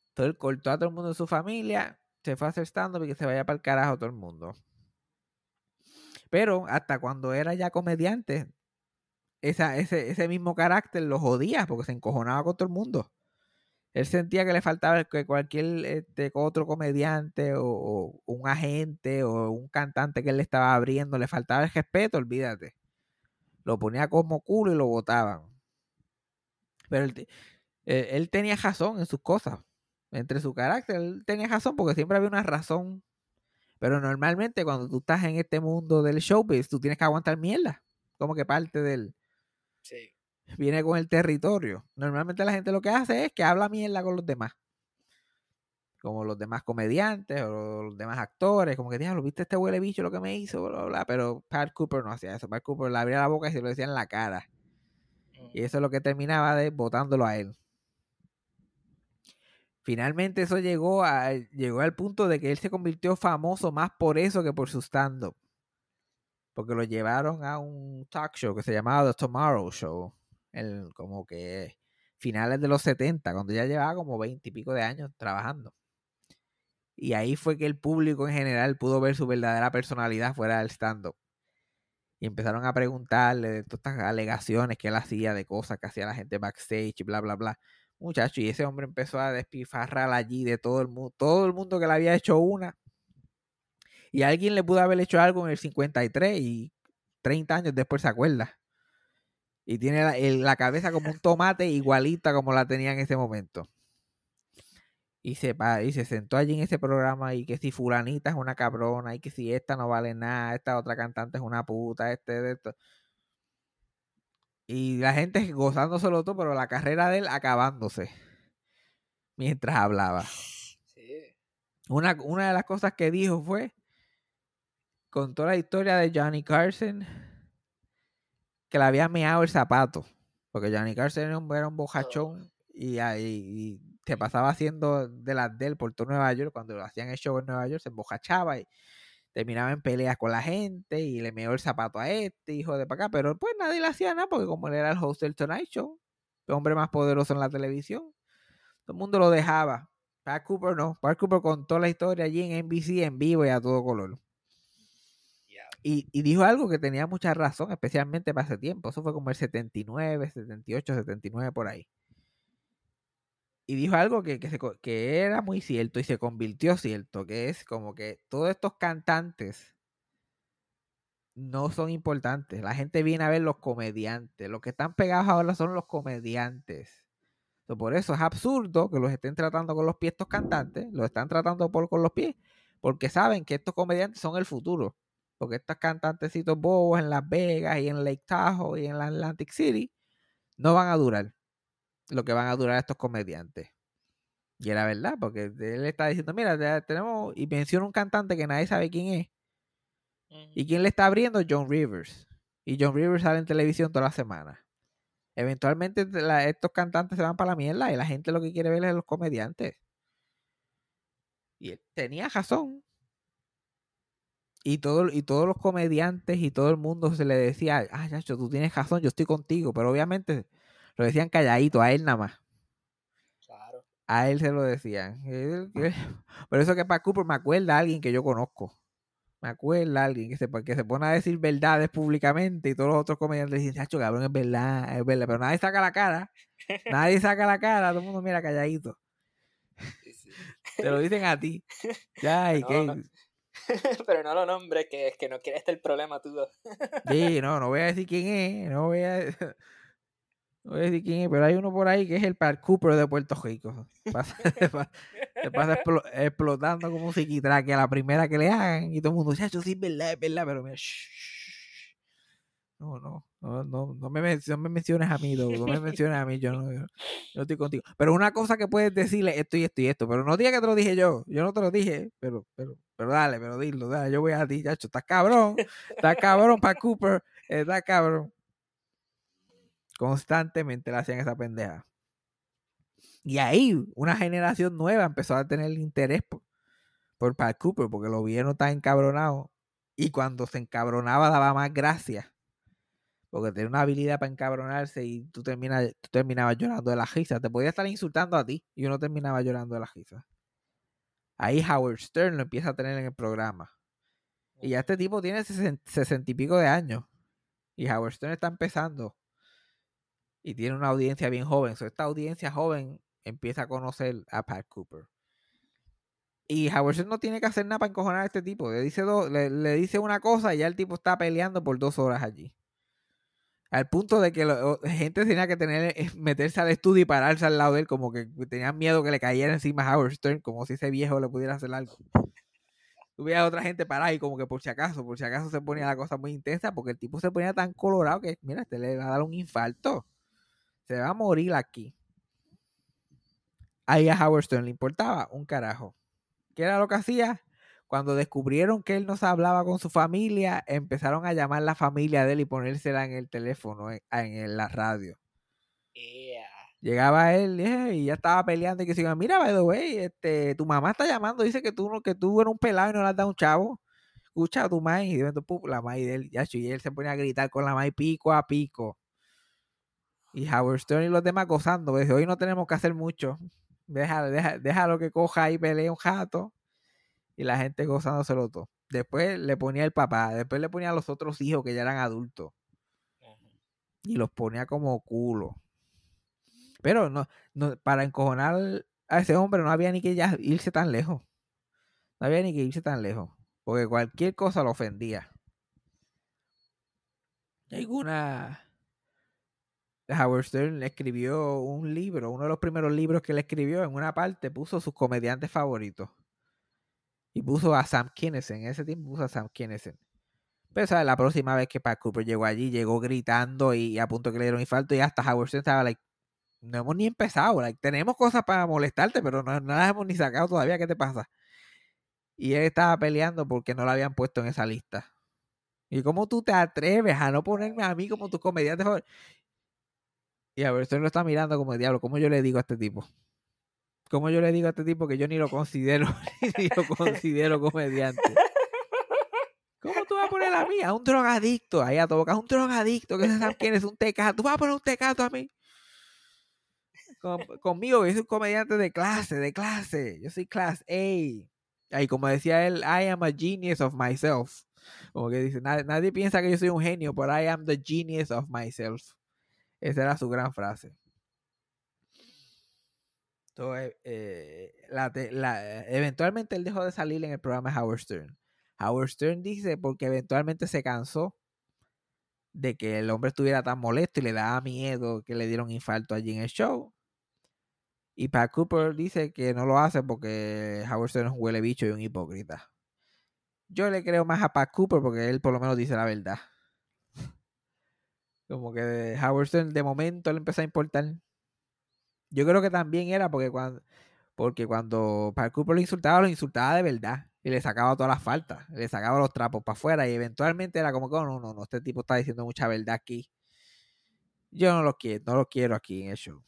Speaker 3: Entonces él cortó a todo el mundo de su familia, se fue a hacer que se vaya para el carajo todo el mundo. Pero hasta cuando era ya comediante, esa, ese, ese mismo carácter lo jodía porque se encojonaba con todo el mundo. Él sentía que le faltaba que cualquier este, otro comediante o, o, un agente o un cantante que él le estaba abriendo le faltaba el respeto, olvídate lo ponía como culo y lo botaban. Pero él, tenía razón en sus cosas. Entre su carácter, él tenía razón porque siempre había una razón. Pero normalmente cuando tú estás en este mundo del showbiz, tú tienes que aguantar mierda. Como que parte del... Sí. viene con el territorio. Normalmente la gente lo que hace es que habla mierda con los demás. Como los demás comediantes o los demás actores, como que diablo, viste este huele bicho lo que me hizo, bla, bla, bla. Pero Pat Cooper no hacía eso. Pat Cooper le abría la boca y se lo decía en la cara. Y eso es lo que terminaba de votándolo a él. Finalmente eso llegó, a, llegó al punto de que él se convirtió famoso más por eso que por su stand-up. Porque lo llevaron a un talk show que se llamaba The Tomorrow Show. El, como que finales de los 70, cuando ya llevaba como 20 y pico de años trabajando. Y ahí fue que el público en general pudo ver su verdadera personalidad fuera del stand-up. Y empezaron a preguntarle de todas estas alegaciones que él hacía, de cosas que hacía la gente backstage y bla, bla, bla. Muchacho, y ese hombre empezó a despifarrar allí de todo el mundo, todo el mundo que le había hecho una. Y alguien le pudo haber hecho algo en el 53 y 30 años después se acuerda. Y tiene la, la cabeza como un tomate igualita como la tenía en ese momento. Y se, y se sentó allí en ese programa y que si fulanita es una cabrona y que si esta no vale nada, esta otra cantante es una puta, este esto. Y la gente gozándoselo todo, pero la carrera de él acabándose mientras hablaba.
Speaker 4: Sí.
Speaker 3: Una, una de las cosas que dijo fue, contó la historia de Johnny Carson, que le había meado el zapato. Porque Johnny Carson era un, era un bojachón y, y, se pasaba haciendo de las de él por todo Nueva York. Cuando lo hacían el show en Nueva York, se embojachaba y terminaba en peleas con la gente y le meó el zapato a este, hijo de para acá. Pero pues nadie le hacía nada porque como él era el host del Tonight Show, el hombre más poderoso en la televisión, todo el mundo lo dejaba. Pat Cooper no. Pat Cooper contó la historia allí en NBC en vivo y a todo color. Y, y, dijo algo que tenía mucha razón, especialmente para ese tiempo. Eso fue como el 79, 78, 79 por ahí. Y dijo algo que, que, era muy cierto y se convirtió cierto, que es como que todos estos cantantes no son importantes. La gente viene a ver los comediantes. Los que están pegados ahora son los comediantes. por eso es absurdo que los estén tratando con los pies estos cantantes. Los están tratando por, con los pies. Porque saben que estos comediantes son el futuro. Porque estos cantantecitos bobos en Las Vegas y en Lake Tahoe y en la Atlantic City no van a durar lo que van a durar estos comediantes. Y era verdad, porque él está diciendo, mira, tenemos, y menciona un cantante que nadie sabe quién es. ¿Y quién le está abriendo? John Rivers. Y John Rivers sale en televisión toda la semana. Eventualmente estos cantantes se van para la mierda y la gente lo que quiere ver es los comediantes. Y él tenía razón. Y, todo, y todos los comediantes y todo el mundo se le decía, ah, Chacho, tú tienes razón, yo estoy contigo. Pero obviamente lo decían calladito, a él nada más.
Speaker 4: Claro.
Speaker 3: A él se lo decían. Por eso que para Cooper me acuerda a alguien que yo conozco. Me acuerda a alguien que se, que se pone a decir verdades públicamente y todos los otros comediantes dicen, chacho, cabrón, es verdad, es verdad. Pero nadie saca la cara. nadie saca la cara, todo el mundo mira calladito. Te lo dicen a ti. Ya, y
Speaker 4: no, Pero no lo nombres, que es que no quieres este el problema tú.
Speaker 3: sí, no, no voy a decir quién es, no voy a no voy quién es, pero hay uno por ahí que es el Park Cooper de Puerto Rico. Pasa, se pasa explotando como un psiquitraque a la primera que le hagan y todo el mundo, chacho, sí, es verdad, es verdad, pero mira, no, no, no, no, no, me, menciones a mí, no, me menciones a mí, yo no, yo estoy contigo. Pero una cosa que puedes decirle esto y esto y esto, pero no digas que te lo dije yo, yo no te lo dije, pero, pero, pero dale, pero dilo, dale, yo voy a ti, chacho, estás cabrón, estás cabrón, Park Cooper, estás cabrón. Constantemente le hacían esa pendeja. Y ahí una generación nueva empezó a tener interés por, por Pat Cooper, porque lo vieron tan encabronado. Y cuando se encabronaba daba más gracia. Porque tenía una habilidad para encabronarse y tú, terminas, tú terminabas llorando de la risa. Te podía estar insultando a ti y uno terminaba llorando de la risa. Ahí Howard Stern lo empieza a tener en el programa. Y ya este tipo tiene sesenta y pico de años. Y Howard Stern está empezando y tiene una audiencia bien joven. esta audiencia joven empieza a conocer a Pat Cooper. Y Howard no tiene que hacer nada para encojonar a este tipo. Le dice, le, dice una cosa y ya el tipo está peleando por dos horas allí. Al punto de que la gente tenía que tener eh, meterse al estudio y pararse al lado de él, como que tenían miedo que le cayera encima a Howard Stern, como si ese viejo le pudiera hacer algo. Tuve a otra gente parada y como que por si acaso, por si acaso se ponía la cosa muy intensa, porque el tipo se ponía tan colorado que, mira, este le va a dar un infarto. Se va a morir aquí. Ahí a Howard Stern le importaba un carajo. ¿Qué era lo que hacía? Cuando descubrieron que él no se hablaba con su familia, empezaron a llamar la familia de él y ponérsela en el teléfono, en, en la radio.
Speaker 4: Yeah.
Speaker 3: Llegaba él eh, y ya estaba peleando y que se iba, mira, by the way, este, tu mamá está llamando, dice que tú, no- que tú eres un pelado y no le has dado un chavo. Escucha a tu maíz, y de momento, pum, la maíz de él, ya, y él se ponía a gritar con la maíz pico a pico. Y Howard Stern y los demás gozando, pues, hoy no tenemos que hacer mucho. Deja, deja, déjalo que coja y pelee un jato. Y la gente gozándoselo todo. Después le ponía el papá, después le ponía a los otros hijos que ya eran adultos. Y los ponía como culo. Pero no, no, para encojonar a ese hombre no había ni que ya irse tan lejos. No había ni que irse tan lejos. Porque cualquier cosa lo ofendía. Hay una. Howard Stern escribió un libro, uno de los primeros libros que él escribió, en una parte puso sus comediantes favoritos. Y puso a Sam Kinison. En ese tiempo puso a Sam Kinison. Pero ¿sabes? la próxima vez que Pat Cooper llegó allí, llegó gritando y, a punto que le dieron infarto y hasta Howard Stern estaba like, no hemos ni empezado, like, tenemos cosas para molestarte, pero no, no las hemos ni sacado todavía, ¿qué te pasa? Y él estaba peleando porque no lo habían puesto en esa lista. ¿Y cómo tú te atreves a no ponerme a mí como tu comediante? Y a usted lo está mirando como diablo. ¿Cómo yo le digo a este tipo? ¿Cómo yo le digo a este tipo que yo ni lo considero, ni lo considero comediante? ¿Cómo tú vas a poner a mí? A un drogadicto, ahí a tocar, un drogadicto, que se sabe quién es un tecato. ¿Tú vas a poner un tecato a mí? Con- conmigo, yo soy un comediante de clase, de clase. Yo soy class A. Ahí, como decía él, I am a genius of myself. Como que dice, nadie piensa que yo soy un genio, pero I am the genius of myself. Esa era su gran frase. Entonces, eh, eventualmente él dejó de salir en el programa de Howard Stern. Howard Stern dice porque eventualmente se cansó de que el hombre estuviera tan molesto y le daba miedo que le dieron infarto allí en el show. Y Pat Cooper dice que no lo hace porque Howard Stern es un huele bicho y un hipócrita. Yo le creo más a Pat Cooper porque él por lo menos dice la verdad. Como que Howard Stern de momento le empezó a importar. Yo creo que también era porque cuando, porque cuando Pat Cooper lo insultaba, lo insultaba de verdad. Y le sacaba todas las faltas. Le sacaba los trapos para afuera. Y eventualmente era como que, "Oh, no, no, no, este tipo está diciendo mucha verdad aquí. Yo no lo quiero, no lo quiero aquí en el show.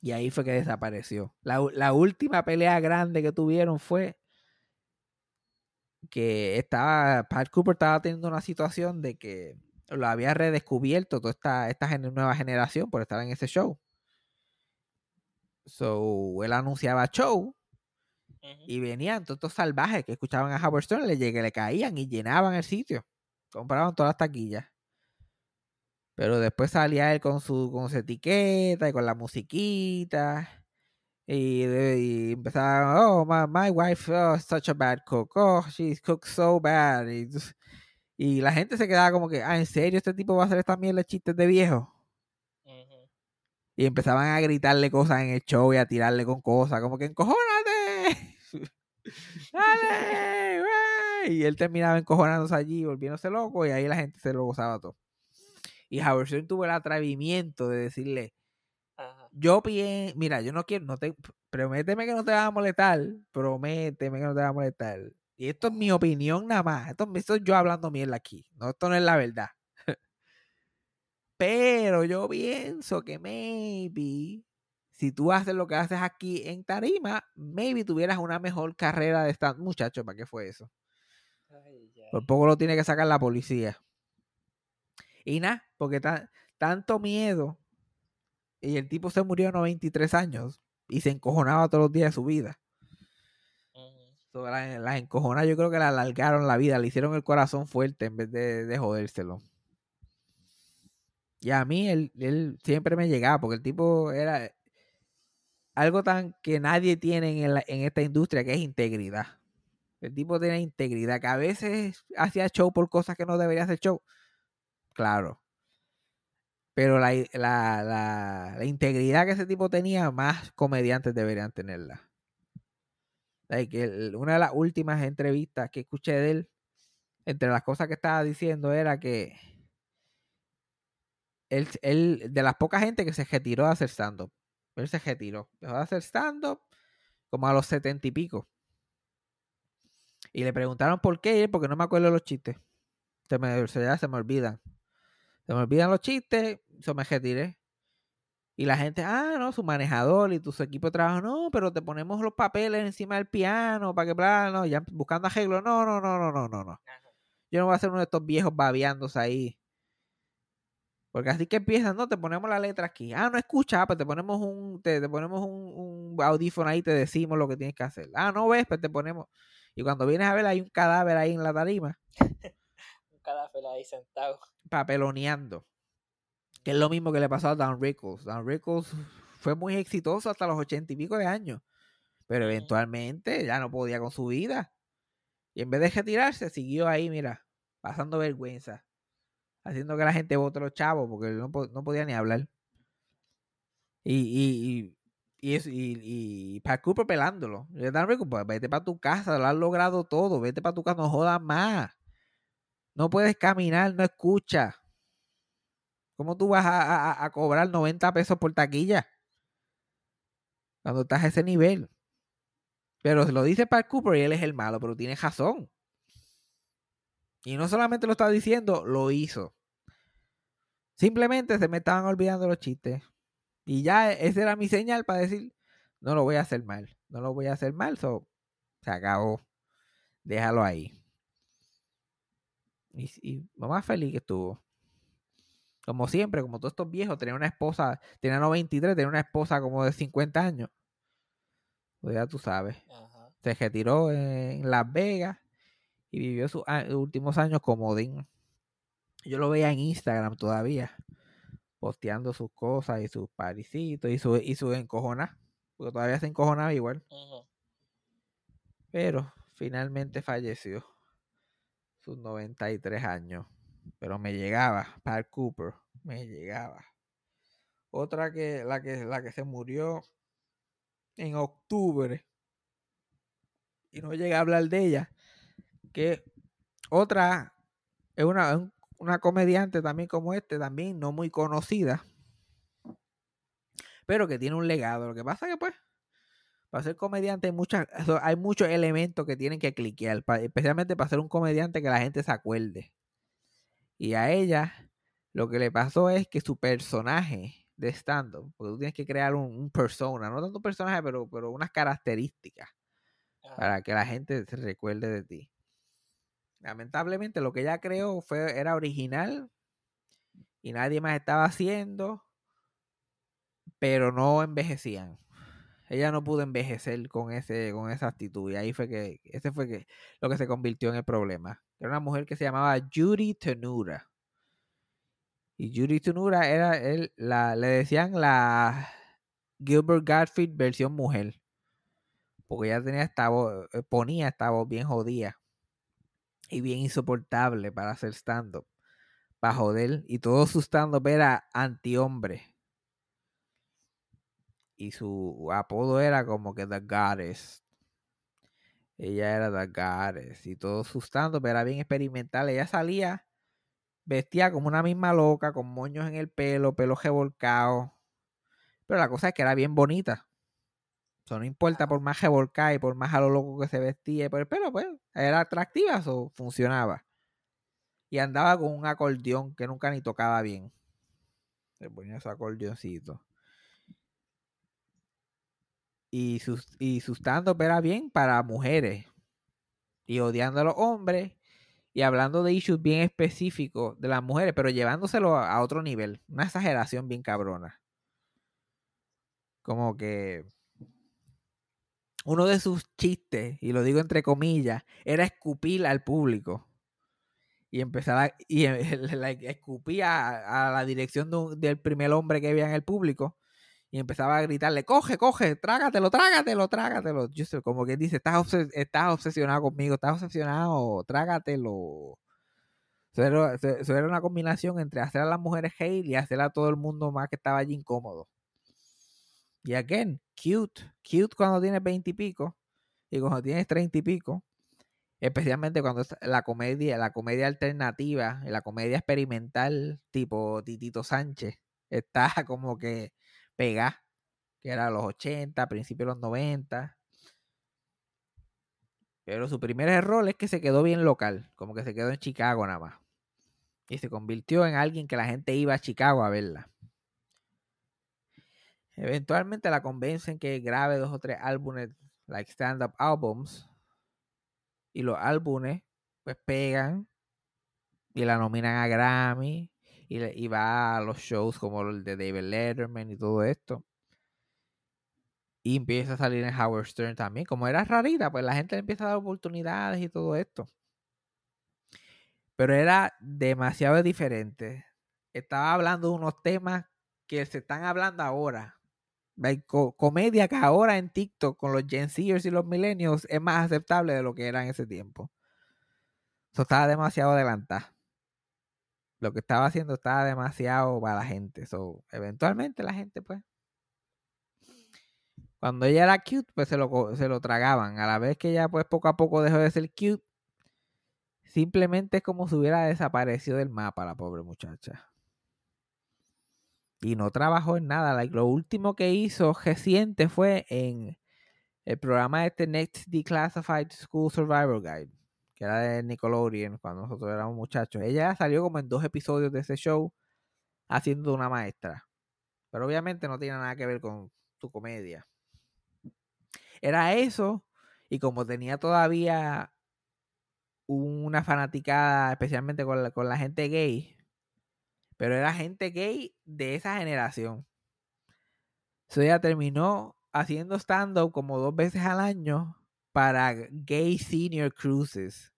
Speaker 3: Y ahí fue que desapareció. La última pelea grande que tuvieron fue que estaba, Pat Cooper estaba teniendo una situación de que lo había redescubierto toda esta, esta nueva generación por estar en ese show. So, él anunciaba show y venían todos estos salvajes que escuchaban a Howard Stern, le, le caían y llenaban el sitio. Compraban todas las taquillas. Pero después salía él con su, con su etiqueta y con la musiquita. Y, y empezaba, oh, my, my wife oh, is such a bad cook. Oh, she cooks so bad. Y, y la gente se quedaba como que, ah, ¿en serio este tipo va a hacer esta mierda de chistes de viejo? Y empezaban a gritarle cosas en el show y a tirarle con cosas, como que encojónate. Dale. Y él terminaba encojonándose allí, volviéndose loco, y ahí la gente se lo gozaba todo. Y Howard tuvo el atrevimiento de decirle,
Speaker 4: Ajá.
Speaker 3: yo pienso, mira, yo no quiero, no te, prométeme que no te vas a molestar, prométeme que no te vas a molestar. Y esto es mi opinión nada más, esto, esto es yo hablando mierda aquí, no, esto no es la verdad. Pero yo pienso que maybe, si tú haces lo que haces aquí en Tarima, maybe tuvieras una mejor carrera de stand. Muchacho, ¿para qué fue eso?
Speaker 4: Ay, ay.
Speaker 3: Por poco lo tiene que sacar la policía. Y nada, porque tan- tanto miedo. Y el tipo se murió a 93 años y se encojonaba todos los días de su vida. La- las encojonas yo creo que le alargaron la vida, le hicieron el corazón fuerte en vez de, de jodérselo. Y a mí él, él siempre me llegaba porque el tipo era algo tan que nadie tiene en, la- en esta industria que es integridad. El tipo tiene integridad, que a veces hacía show por cosas que no debería hacer show. Claro. Pero la, la, la- la integridad que ese tipo tenía, más comediantes deberían tenerla. Una de las últimas entrevistas que escuché de él, entre las cosas que estaba diciendo era que él, él, de las pocas gente que se retiró de hacer stand-up. Él se retiró. Dejó de hacer stand-up como a los setenta y pico. Y le preguntaron por qué, porque no me acuerdo los chistes. Se me, se, ya se me olvidan. Se me olvidan los chistes, eso me retiré. Y la gente, ah, no, su manejador y tu su equipo de trabajo, no, pero te ponemos los papeles encima del piano para que, bla, no, ya buscando arreglo, no, no, no, no, no, no, no. Yo no voy a ser uno de estos viejos babeándose ahí. Porque así que empiezan, no, te ponemos la letra aquí. Ah, no escucha, pues te ponemos un, te, te ponemos un, un, audífono ahí, te decimos lo que tienes que hacer. Ah, no ves, pues te ponemos. Y cuando vienes a ver, hay un cadáver ahí en la tarima.
Speaker 4: un cadáver ahí sentado.
Speaker 3: Papeloneando. Que es lo mismo que le pasó a Dan Rickles. Dan Rickles fue muy exitoso hasta los ochenta y pico de años. Pero eventualmente ya no podía con su vida. Y en vez de retirarse, siguió ahí, mira, pasando vergüenza haciendo que la gente vote los chavos, porque no, no podía ni hablar. Y, y, y, y, y, Pat Cooper pelándolo. Y pues, vete para tu casa, lo has logrado todo, vete para tu casa, no jodas más. No puedes caminar, no escucha. ¿Cómo tú vas a, cobrar 90 pesos por taquilla? Cuando estás a ese nivel. Pero se lo dice Pat Cooper y él es el malo, pero tiene razón. Y no solamente lo está diciendo, lo hizo. Simplemente se me estaban olvidando los chistes. Y ya esa era mi señal para decir, no lo voy a hacer mal. No lo voy a hacer mal. So, se acabó. Déjalo ahí. Y, y lo más feliz que estuvo. Como siempre, como todos estos viejos, tenía una esposa, tenía 93, tenía una esposa como de 50 años. Pues ya tú sabes. Se retiró en Las Vegas y vivió sus últimos años como Dean. Yo lo veía en Instagram todavía, posteando sus cosas y sus parisitos y su, y su encojona, porque todavía se encojonaba igual. Pero finalmente falleció, sus 93 años. Pero me llegaba, Park Cooper, me llegaba. Otra que la que, la que se murió en octubre y no llega a hablar de ella, que otra es una, una comediante también como este, también no muy conocida, pero que tiene un legado. Lo que pasa que, pues, para ser comediante hay, muchas, hay muchos elementos que tienen que cliquear, especialmente para ser un comediante que la gente se acuerde. Y a ella lo que le pasó es que su personaje de stand-up, porque tú tienes que crear un, persona, no tanto un personaje, pero, pero unas características para que la gente se recuerde de ti. Lamentablemente lo que ella creó fue, era original y nadie más estaba haciendo, pero no envejecían. Ella no pudo envejecer con ese, con esa actitud. Y ahí fue que, ese fue que, lo que se convirtió en el problema. Era una mujer que se llamaba Judy Tenura. Y Judy Tenura era él, la, le decían la Gilbert Gottfried versión mujer. Porque ella tenía esta voz, eh, ponía esta voz bien jodida y bien insoportable para hacer stand-up. Para joder. Y todo su stand-up era anti-hombre. Y su apodo era como que The Goddess. Ella era The Goddess. Y todo su stand-up era bien experimental. Ella salía vestía como una misma loca, con moños en el pelo, pelo revolcado. Pero la cosa es que era bien bonita no importa por más revolcada y por más a lo loco que se vestía, pero, pero pues era atractiva, eso funcionaba. Y andaba con un acordeón que nunca ni tocaba bien. Se ponía su acordeoncito. Y sus, y era bien para mujeres. Y odiando a los hombres. Y hablando de issues bien específicos de las mujeres, pero llevándoselo a otro nivel. Una exageración bien cabrona. Como que uno de sus chistes, y lo digo entre comillas, era escupir al público. Y empezar a, y escupía a, la dirección del primer hombre que había en el público. Y empezaba a gritarle, coge, coge, trágatelo, trágatelo, trágatelo. Yo sé, como que dice, estás, estás obsesionado conmigo, estás obsesionado, trágatelo. Eso era, una combinación entre hacer a las mujeres hate y hacer a todo el mundo más que estaba allí incómodo. Y again, cute, cute cuando tienes veinte y pico y cuando tienes treinta y pico. Especialmente cuando es la comedia, la comedia alternativa, la comedia experimental, tipo Titito Sánchez, está como que pegada, que era los 80, principios de los 90. Pero su primer error es que se quedó bien local, como que se quedó en Chicago nada más. Y se convirtió en alguien que la gente iba a Chicago a verla. Eventualmente la convencen que grabe dos o tres álbumes, like stand-up albums. Y los álbumes, pues pegan. Y la nominan a Grammy. Y, va a los shows como el de David Letterman y todo esto. Y empieza a salir en Howard Stern también. Como era rarita, pues la gente le empieza a dar oportunidades y todo esto. Pero era demasiado diferente. Estaba hablando de unos temas que se están hablando ahora comedia que ahora en TikTok con los Gen Zers y los millennials es más aceptable de lo que era en ese tiempo. Eso estaba demasiado adelantado. Lo que estaba haciendo estaba demasiado para la gente. So, eventualmente la gente, pues. Cuando ella era cute, pues se lo, se lo tragaban. A la vez que ella, pues poco a poco dejó de ser cute, simplemente es como si hubiera desaparecido del mapa la pobre muchacha y no trabajó en nada. lo último que hizo reciente fue en el programa de este Next Declassified School Survival Guide, que era de Nickelodeon cuando nosotros éramos muchachos. Ella salió como en dos episodios de ese show haciendo una maestra. Pero obviamente no tiene nada que ver con su comedia. Era eso, y como tenía todavía una fanaticada, especialmente con con la gente gay, pero era gente gay de esa generación. So ella terminó haciendo stand-up como dos veces al año para gay senior cruises.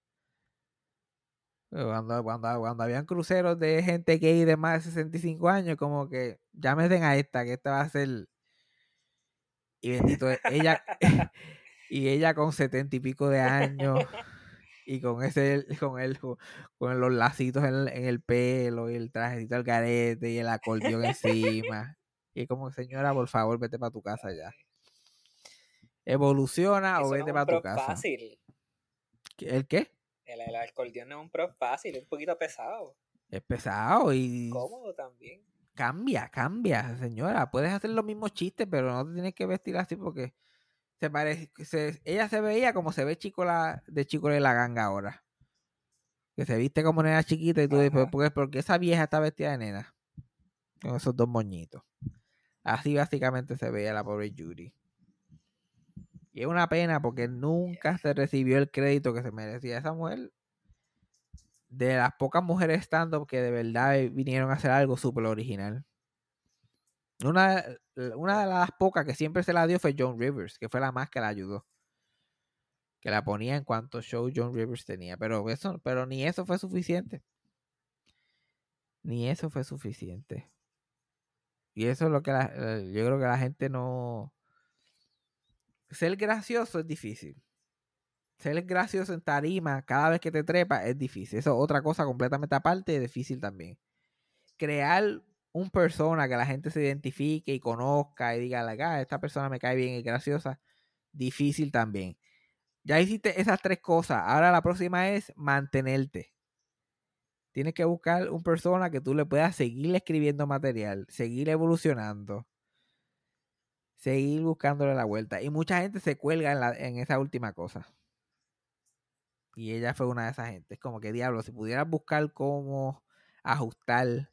Speaker 3: Cuando, cuando, cuando habían cruceros de gente gay de más de 65 años, como que llámense a esta, que esta va a ser. Y bendito, e, ella. y ella con setenta y pico de años y con ese con el con los lacitos en el, pelo y el trajecito al garete y el acordeón encima y como señora por favor vete para tu casa ya evoluciona o vete para tu casa. fácil. El qué
Speaker 4: el, el acordeón es un pro fácil es un poquito pesado.
Speaker 3: Es pesado y
Speaker 4: cómodo también.
Speaker 3: cambia cambia señora. Puedes hacer los mismos chistes pero no te tienes que vestir así porque se parece, se, ella se veía como se ve chico la, de chico de la ganga ahora. Que se viste como nena chiquita y tú dices, ¿por porque esa vieja está vestida de nena. Con esos dos moñitos. Así básicamente se veía la pobre Judy. Y es una pena porque nunca se recibió el crédito que se merecía esa mujer. De las pocas mujeres stand-up que de verdad vinieron a hacer algo súper original. Una, una de las pocas que siempre se la dio fue John Rivers, que fue la más que la ayudó. Que la ponía en cuanto show John Rivers tenía. Pero eso, pero ni eso fue suficiente. Ni eso fue suficiente. Y eso es lo que yo creo que la gente no. Ser gracioso es difícil. Ser gracioso en tarima cada vez que te trepa es difícil. Eso es otra cosa completamente aparte y difícil también. Crear un persona que la gente se identifique y conozca y diga, ah, esta persona me cae bien y graciosa, difícil también. Ya hiciste esas tres cosas. Ahora la próxima es mantenerte. Tienes que buscar un persona que tú le puedas seguir escribiendo material, seguir evolucionando, seguir buscándole la vuelta. Y mucha gente se cuelga en, la, en esa última cosa. Y ella fue una de esas gente. Es como que diablo, si pudieras buscar cómo ajustar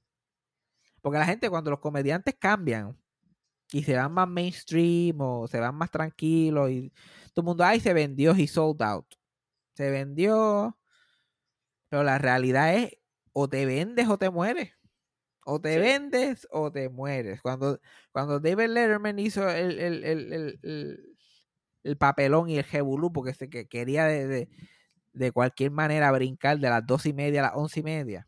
Speaker 3: porque la gente, cuando los comediantes cambian y se van más mainstream o se van más tranquilos y todo el mundo, ay, se vendió, y sold out. Se vendió. Pero la realidad es, o te vendes o te mueres. O te vendes o te mueres. Cuando, cuando David Letterman hizo el, el, papelón y el jebulú, porque se que quería de, de, cualquier manera brincar de las dos y media a las once y media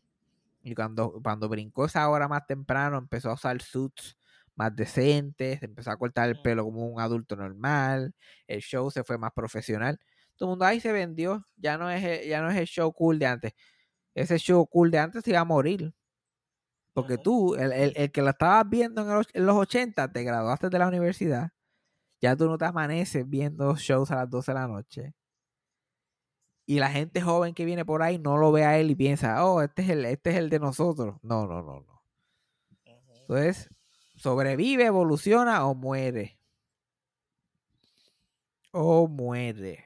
Speaker 3: y cuando, cuando brincó esa hora más temprano, empezó a usar suits más decentes, empezó a cortar el pelo como un adulto normal, el show se fue más profesional. Todo el mundo ahí se vendió, ya no es, ya no es el show cool de antes. Ese show cool de antes se iba a morir. Porque tú, el, el, que lo estabas viendo en los, en los 80, te graduaste de la universidad. Ya tú no te amaneces viendo shows a las 12 de la noche. y la gente joven que viene por ahí no lo ve a él y piensa, oh, este es el, este es el de nosotros. No, no, no, no. Entonces, sobrevive, evoluciona o muere. O muere.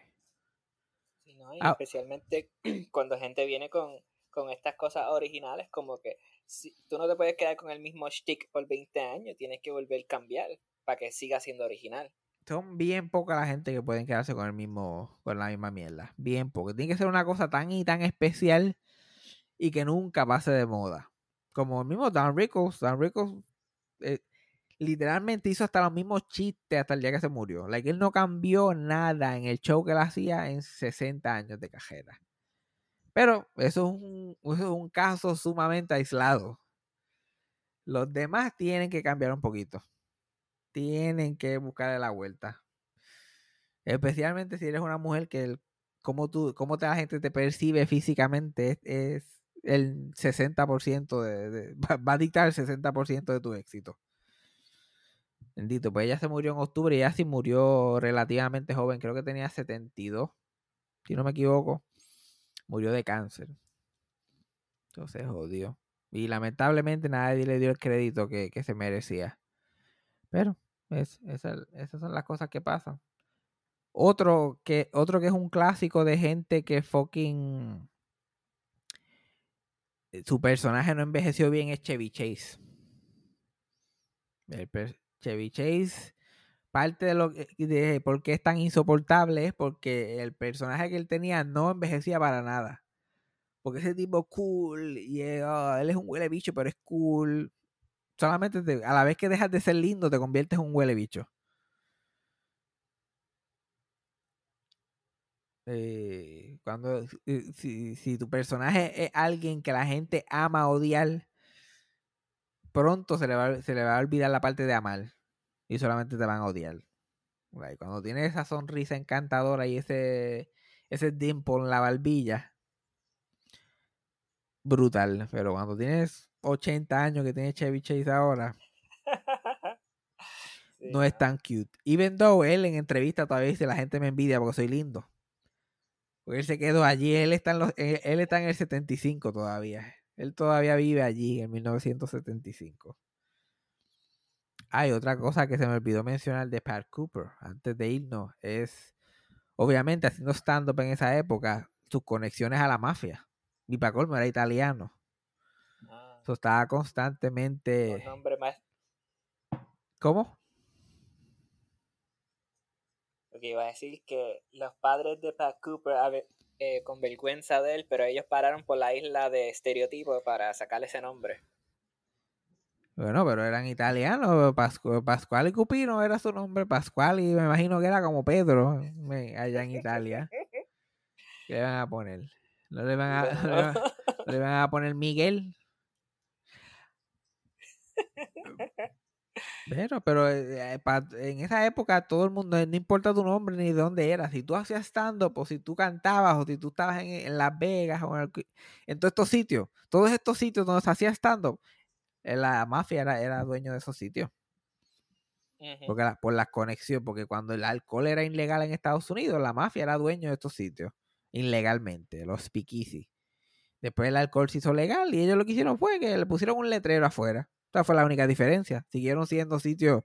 Speaker 4: Sí, ¿no? Y
Speaker 3: Ah.
Speaker 4: especialmente cuando gente viene con, con estas cosas originales, como que si, tú no te puedes quedar con el mismo shtick por 20 años, tienes que volver a cambiar para que siga siendo original.
Speaker 3: Son bien poca la gente que pueden quedarse con el mismo, con la misma mierda. Bien poca. Tiene que ser una cosa tan y tan especial y que nunca pase de moda. Como el mismo Dan Rickles. Dan Rickles eh, literalmente hizo hasta los mismos chistes hasta el día que se murió. Like, él no cambió nada en el show que él hacía en 60 años de cajera. Pero eso es un, eso es un caso sumamente aislado. Los demás tienen que cambiar un poquito. Tienen que buscarle la vuelta. Especialmente si eres una mujer que el, cómo, tú, cómo la gente te percibe físicamente es, el 60% de, de- va- va a dictar el 60% de tu éxito. Bendito, pues ella se murió en octubre y ella sí murió relativamente joven, creo que tenía 72, si no me equivoco. Murió de cáncer. Entonces jodió. Y lamentablemente nadie le dio el crédito que, que se merecía. Pero es, esa- esas son las cosas que pasan. Otro que, otro que es un clásico de gente que fucking eh, su personaje no envejeció bien es Chevy Chase. El Chevy Chase, parte de lo de por qué es tan insoportable es porque el personaje que él tenía no envejecía para nada. Porque ese tipo cool y oh, él es un huele bicho, pero es cool. Solamente te- a la vez que dejas de ser lindo te conviertes en un huele bicho. Eh, cuando eh, si, si tu personaje es alguien que la gente ama odiar, pronto se le va, se le va a olvidar la parte de amar y solamente te van a odiar. Cuando tienes esa sonrisa encantadora y ese ese dimple en la barbilla, brutal. Pero cuando tienes 80 años que tiene Chevy Chase ahora,
Speaker 4: Sí,
Speaker 3: no es tan cute. Even though él en entrevista todavía dice la gente me envidia porque soy lindo. Porque él se quedó allí, él está en, los, él, él está en el 75 todavía. Él todavía vive allí en 1975. Hay otra cosa que se me olvidó mencionar de Pat Cooper antes de irnos. Es, obviamente, haciendo stand-up en esa época, sus conexiones a la mafia. Y para colmo era italiano.
Speaker 4: Ah,
Speaker 3: Eso estaba
Speaker 4: un
Speaker 3: constantemente...
Speaker 4: nombre más.
Speaker 3: ¿Cómo?
Speaker 4: Porque iba a decir que los padres de Pat Cooper, a ver, eh, con vergüenza de él, pero ellos pararon por la isla de estereotipo para sacarle ese nombre.
Speaker 3: Bueno, pero eran italianos. Pascu- Pascual y Cupino era su nombre. Pascual y me imagino que era como Pedro allá en Italia. ¿Qué le van a poner? No le van a, no le van, no le van a poner Miguel. Pero, pero eh, pa- en esa época todo el mundo, no importa tu nombre ni de dónde eras, si tú hacías stand-up o si tú cantabas o si tú estabas en, en Las Vegas o en, el- en todos estos sitios, todos estos sitios donde se hacía stand-up, eh, la mafia era, era dueño de esos sitios.
Speaker 4: Ujú.
Speaker 3: Porque la- por las conexiones, porque cuando el alcohol era ilegal en Estados Unidos, la mafia era dueño de estos sitios, ilegalmente, los speakeasy. Después el alcohol se hizo legal y ellos lo que hicieron fue que le pusieron un letrero afuera. Esa fue la única diferencia. Siguieron siendo sitios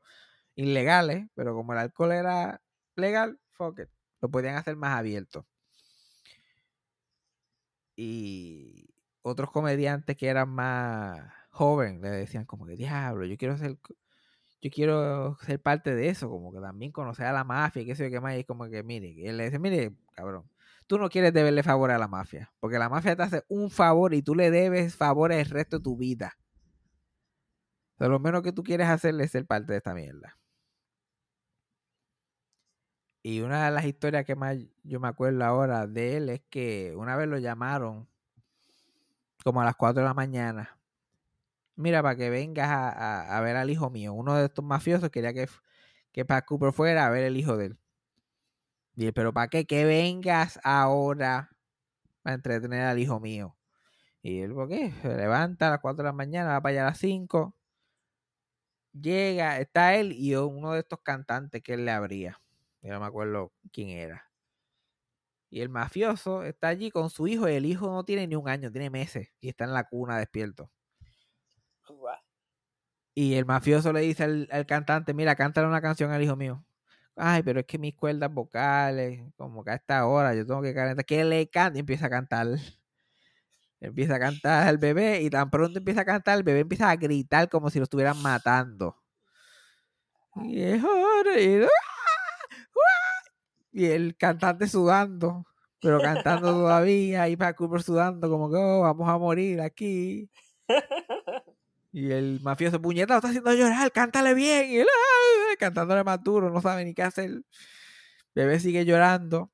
Speaker 3: ilegales, pero como el alcohol era legal, fuck it, lo podían hacer más abierto. Y otros comediantes que eran más jóvenes le decían como que diablo, yo quiero ser yo quiero ser parte de eso, como que también conocer a la mafia y qué sé yo qué más, y como que mire, y él le dice, mire, cabrón, tú no quieres deberle favor a la mafia, porque la mafia te hace un favor y tú le debes favores el resto de tu vida. O lo menos que tú quieres hacerle es ser parte de esta mierda. Y una de las historias que más yo me acuerdo ahora de él es que una vez lo llamaron como a las 4 de la mañana. Mira, para que vengas a, a- ver al hijo mío. Uno de estos mafiosos quería que, que Pat Cooper fuera a ver el hijo de él. Y pero ¿para qué? Que vengas ahora a entretener al hijo mío. Y él, ¿por qué? Se levanta a las 4 de la mañana, va para allá a las 5. Llega, está él y uno de estos cantantes que él le abría. Yo no me acuerdo quién era. Y el mafioso está allí con su hijo y el hijo no tiene ni un año, tiene meses y está en la cuna despierto. Y el mafioso le dice al, al cantante, mira, cántale una canción al hijo mío. Ay, pero es que mis cuerdas vocales, como que a esta hora yo tengo que cantar, que le cante y empieza a cantar. Empieza a cantar el bebé y tan pronto empieza a cantar, el bebé empieza a gritar como si lo estuvieran matando. Y es ¡ah! ¡ah! y el cantante sudando, pero cantando todavía, y para Cooper sudando como que "Oh, vamos a morir aquí. Y el mafioso puñeta lo está haciendo llorar, cántale bien. Y él "Ah", cantándole más duro, no sabe ni qué hacer. El bebé sigue llorando.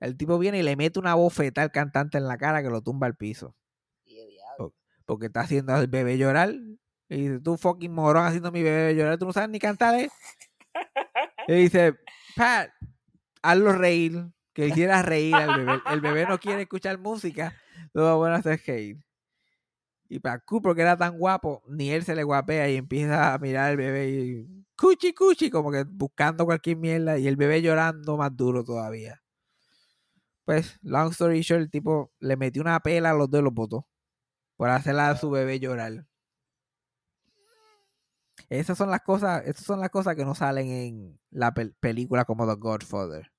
Speaker 3: El tipo viene y le mete una bofeta al cantante en la cara que lo tumba al piso. Porque está haciendo al bebé llorar. Y dice, tú fucking morón haciendo a mi bebé llorar, tú no sabes ni cantarle. Y dice, Pat, hazlo reír. Que hiciera reír al bebé. El bebé no quiere escuchar música. Lo bueno hacer reír. Y para Cooper, que era tan guapo, ni él se le guapea y empieza a mirar al bebé y cuchi cuchi, como que buscando cualquier mierda y el bebé llorando más duro todavía. Pues, long story short, el tipo le metió una pela a los dos los botó por hacerle a su bebé llorar. Esas son las cosas, esas son las cosas que no salen en la pel- película como The Godfather.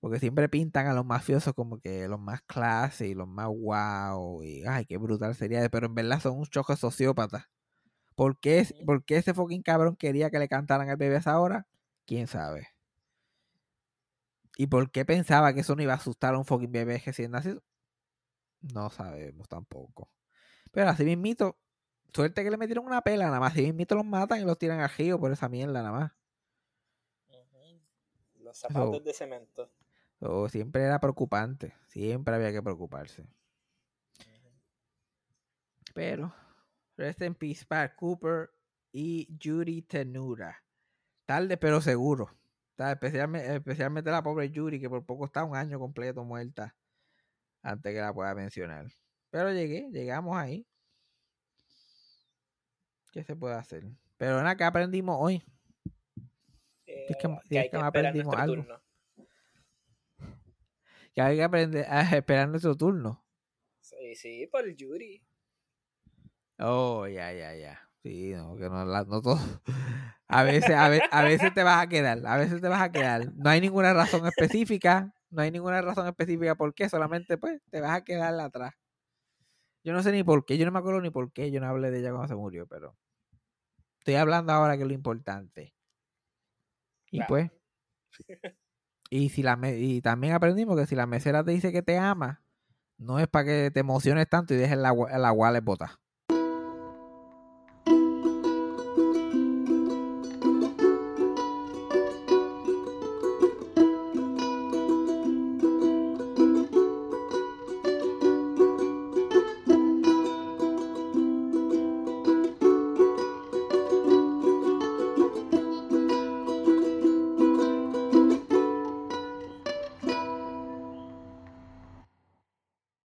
Speaker 3: Porque siempre pintan a los mafiosos como que los más clase y los más wow. Y ay, qué brutal sería. Pero en verdad son un choque sociópatas. ¿Por qué, por qué ese fucking cabrón quería que le cantaran al bebé a esa hora? ¿Quién sabe? ¿Y por qué pensaba que eso no iba a asustar a un fucking bebé recién nacido? No sabemos tampoco. Pero así mismito, suerte que le metieron una pela nada más. Así mismito los matan y los tiran al río por esa mierda nada más.
Speaker 4: Los zapatos
Speaker 3: So-
Speaker 4: de cemento.
Speaker 3: So, siempre era preocupante. Siempre había que preocuparse. Pero, rest in peace, Pat Cooper y Judy Tenura. Tarde pero seguro. Especialmente, especialmente la pobre Judy, que por poco está un año completo muerta antes que la pueda mencionar. Pero llegué, llegamos ahí. ¿Qué se puede hacer? Pero nada, que aprendimos hoy?
Speaker 4: Eh,
Speaker 3: Es que-
Speaker 4: que
Speaker 3: es aprendimos algo.
Speaker 4: turno.
Speaker 3: Que hay que aprender a esperar nuestro turno.
Speaker 4: Sí, sí, por el jury.
Speaker 3: Oh, ya, ya, ya. Sí, no, que no, no todo. A veces, a, ve- a veces te vas a quedar, a veces te vas a quedar. No hay ninguna razón específica, no hay ninguna razón específica por qué, solamente pues te vas a quedar atrás. Yo no sé ni por qué, yo no me acuerdo ni por qué, yo no hablé de ella cuando se murió, pero estoy hablando ahora que es lo importante. Y
Speaker 4: Claro.
Speaker 3: pues, y si la y también aprendimos que si la mesera te dice que te ama, no es para que te emociones tanto y dejes la, la wallet botar.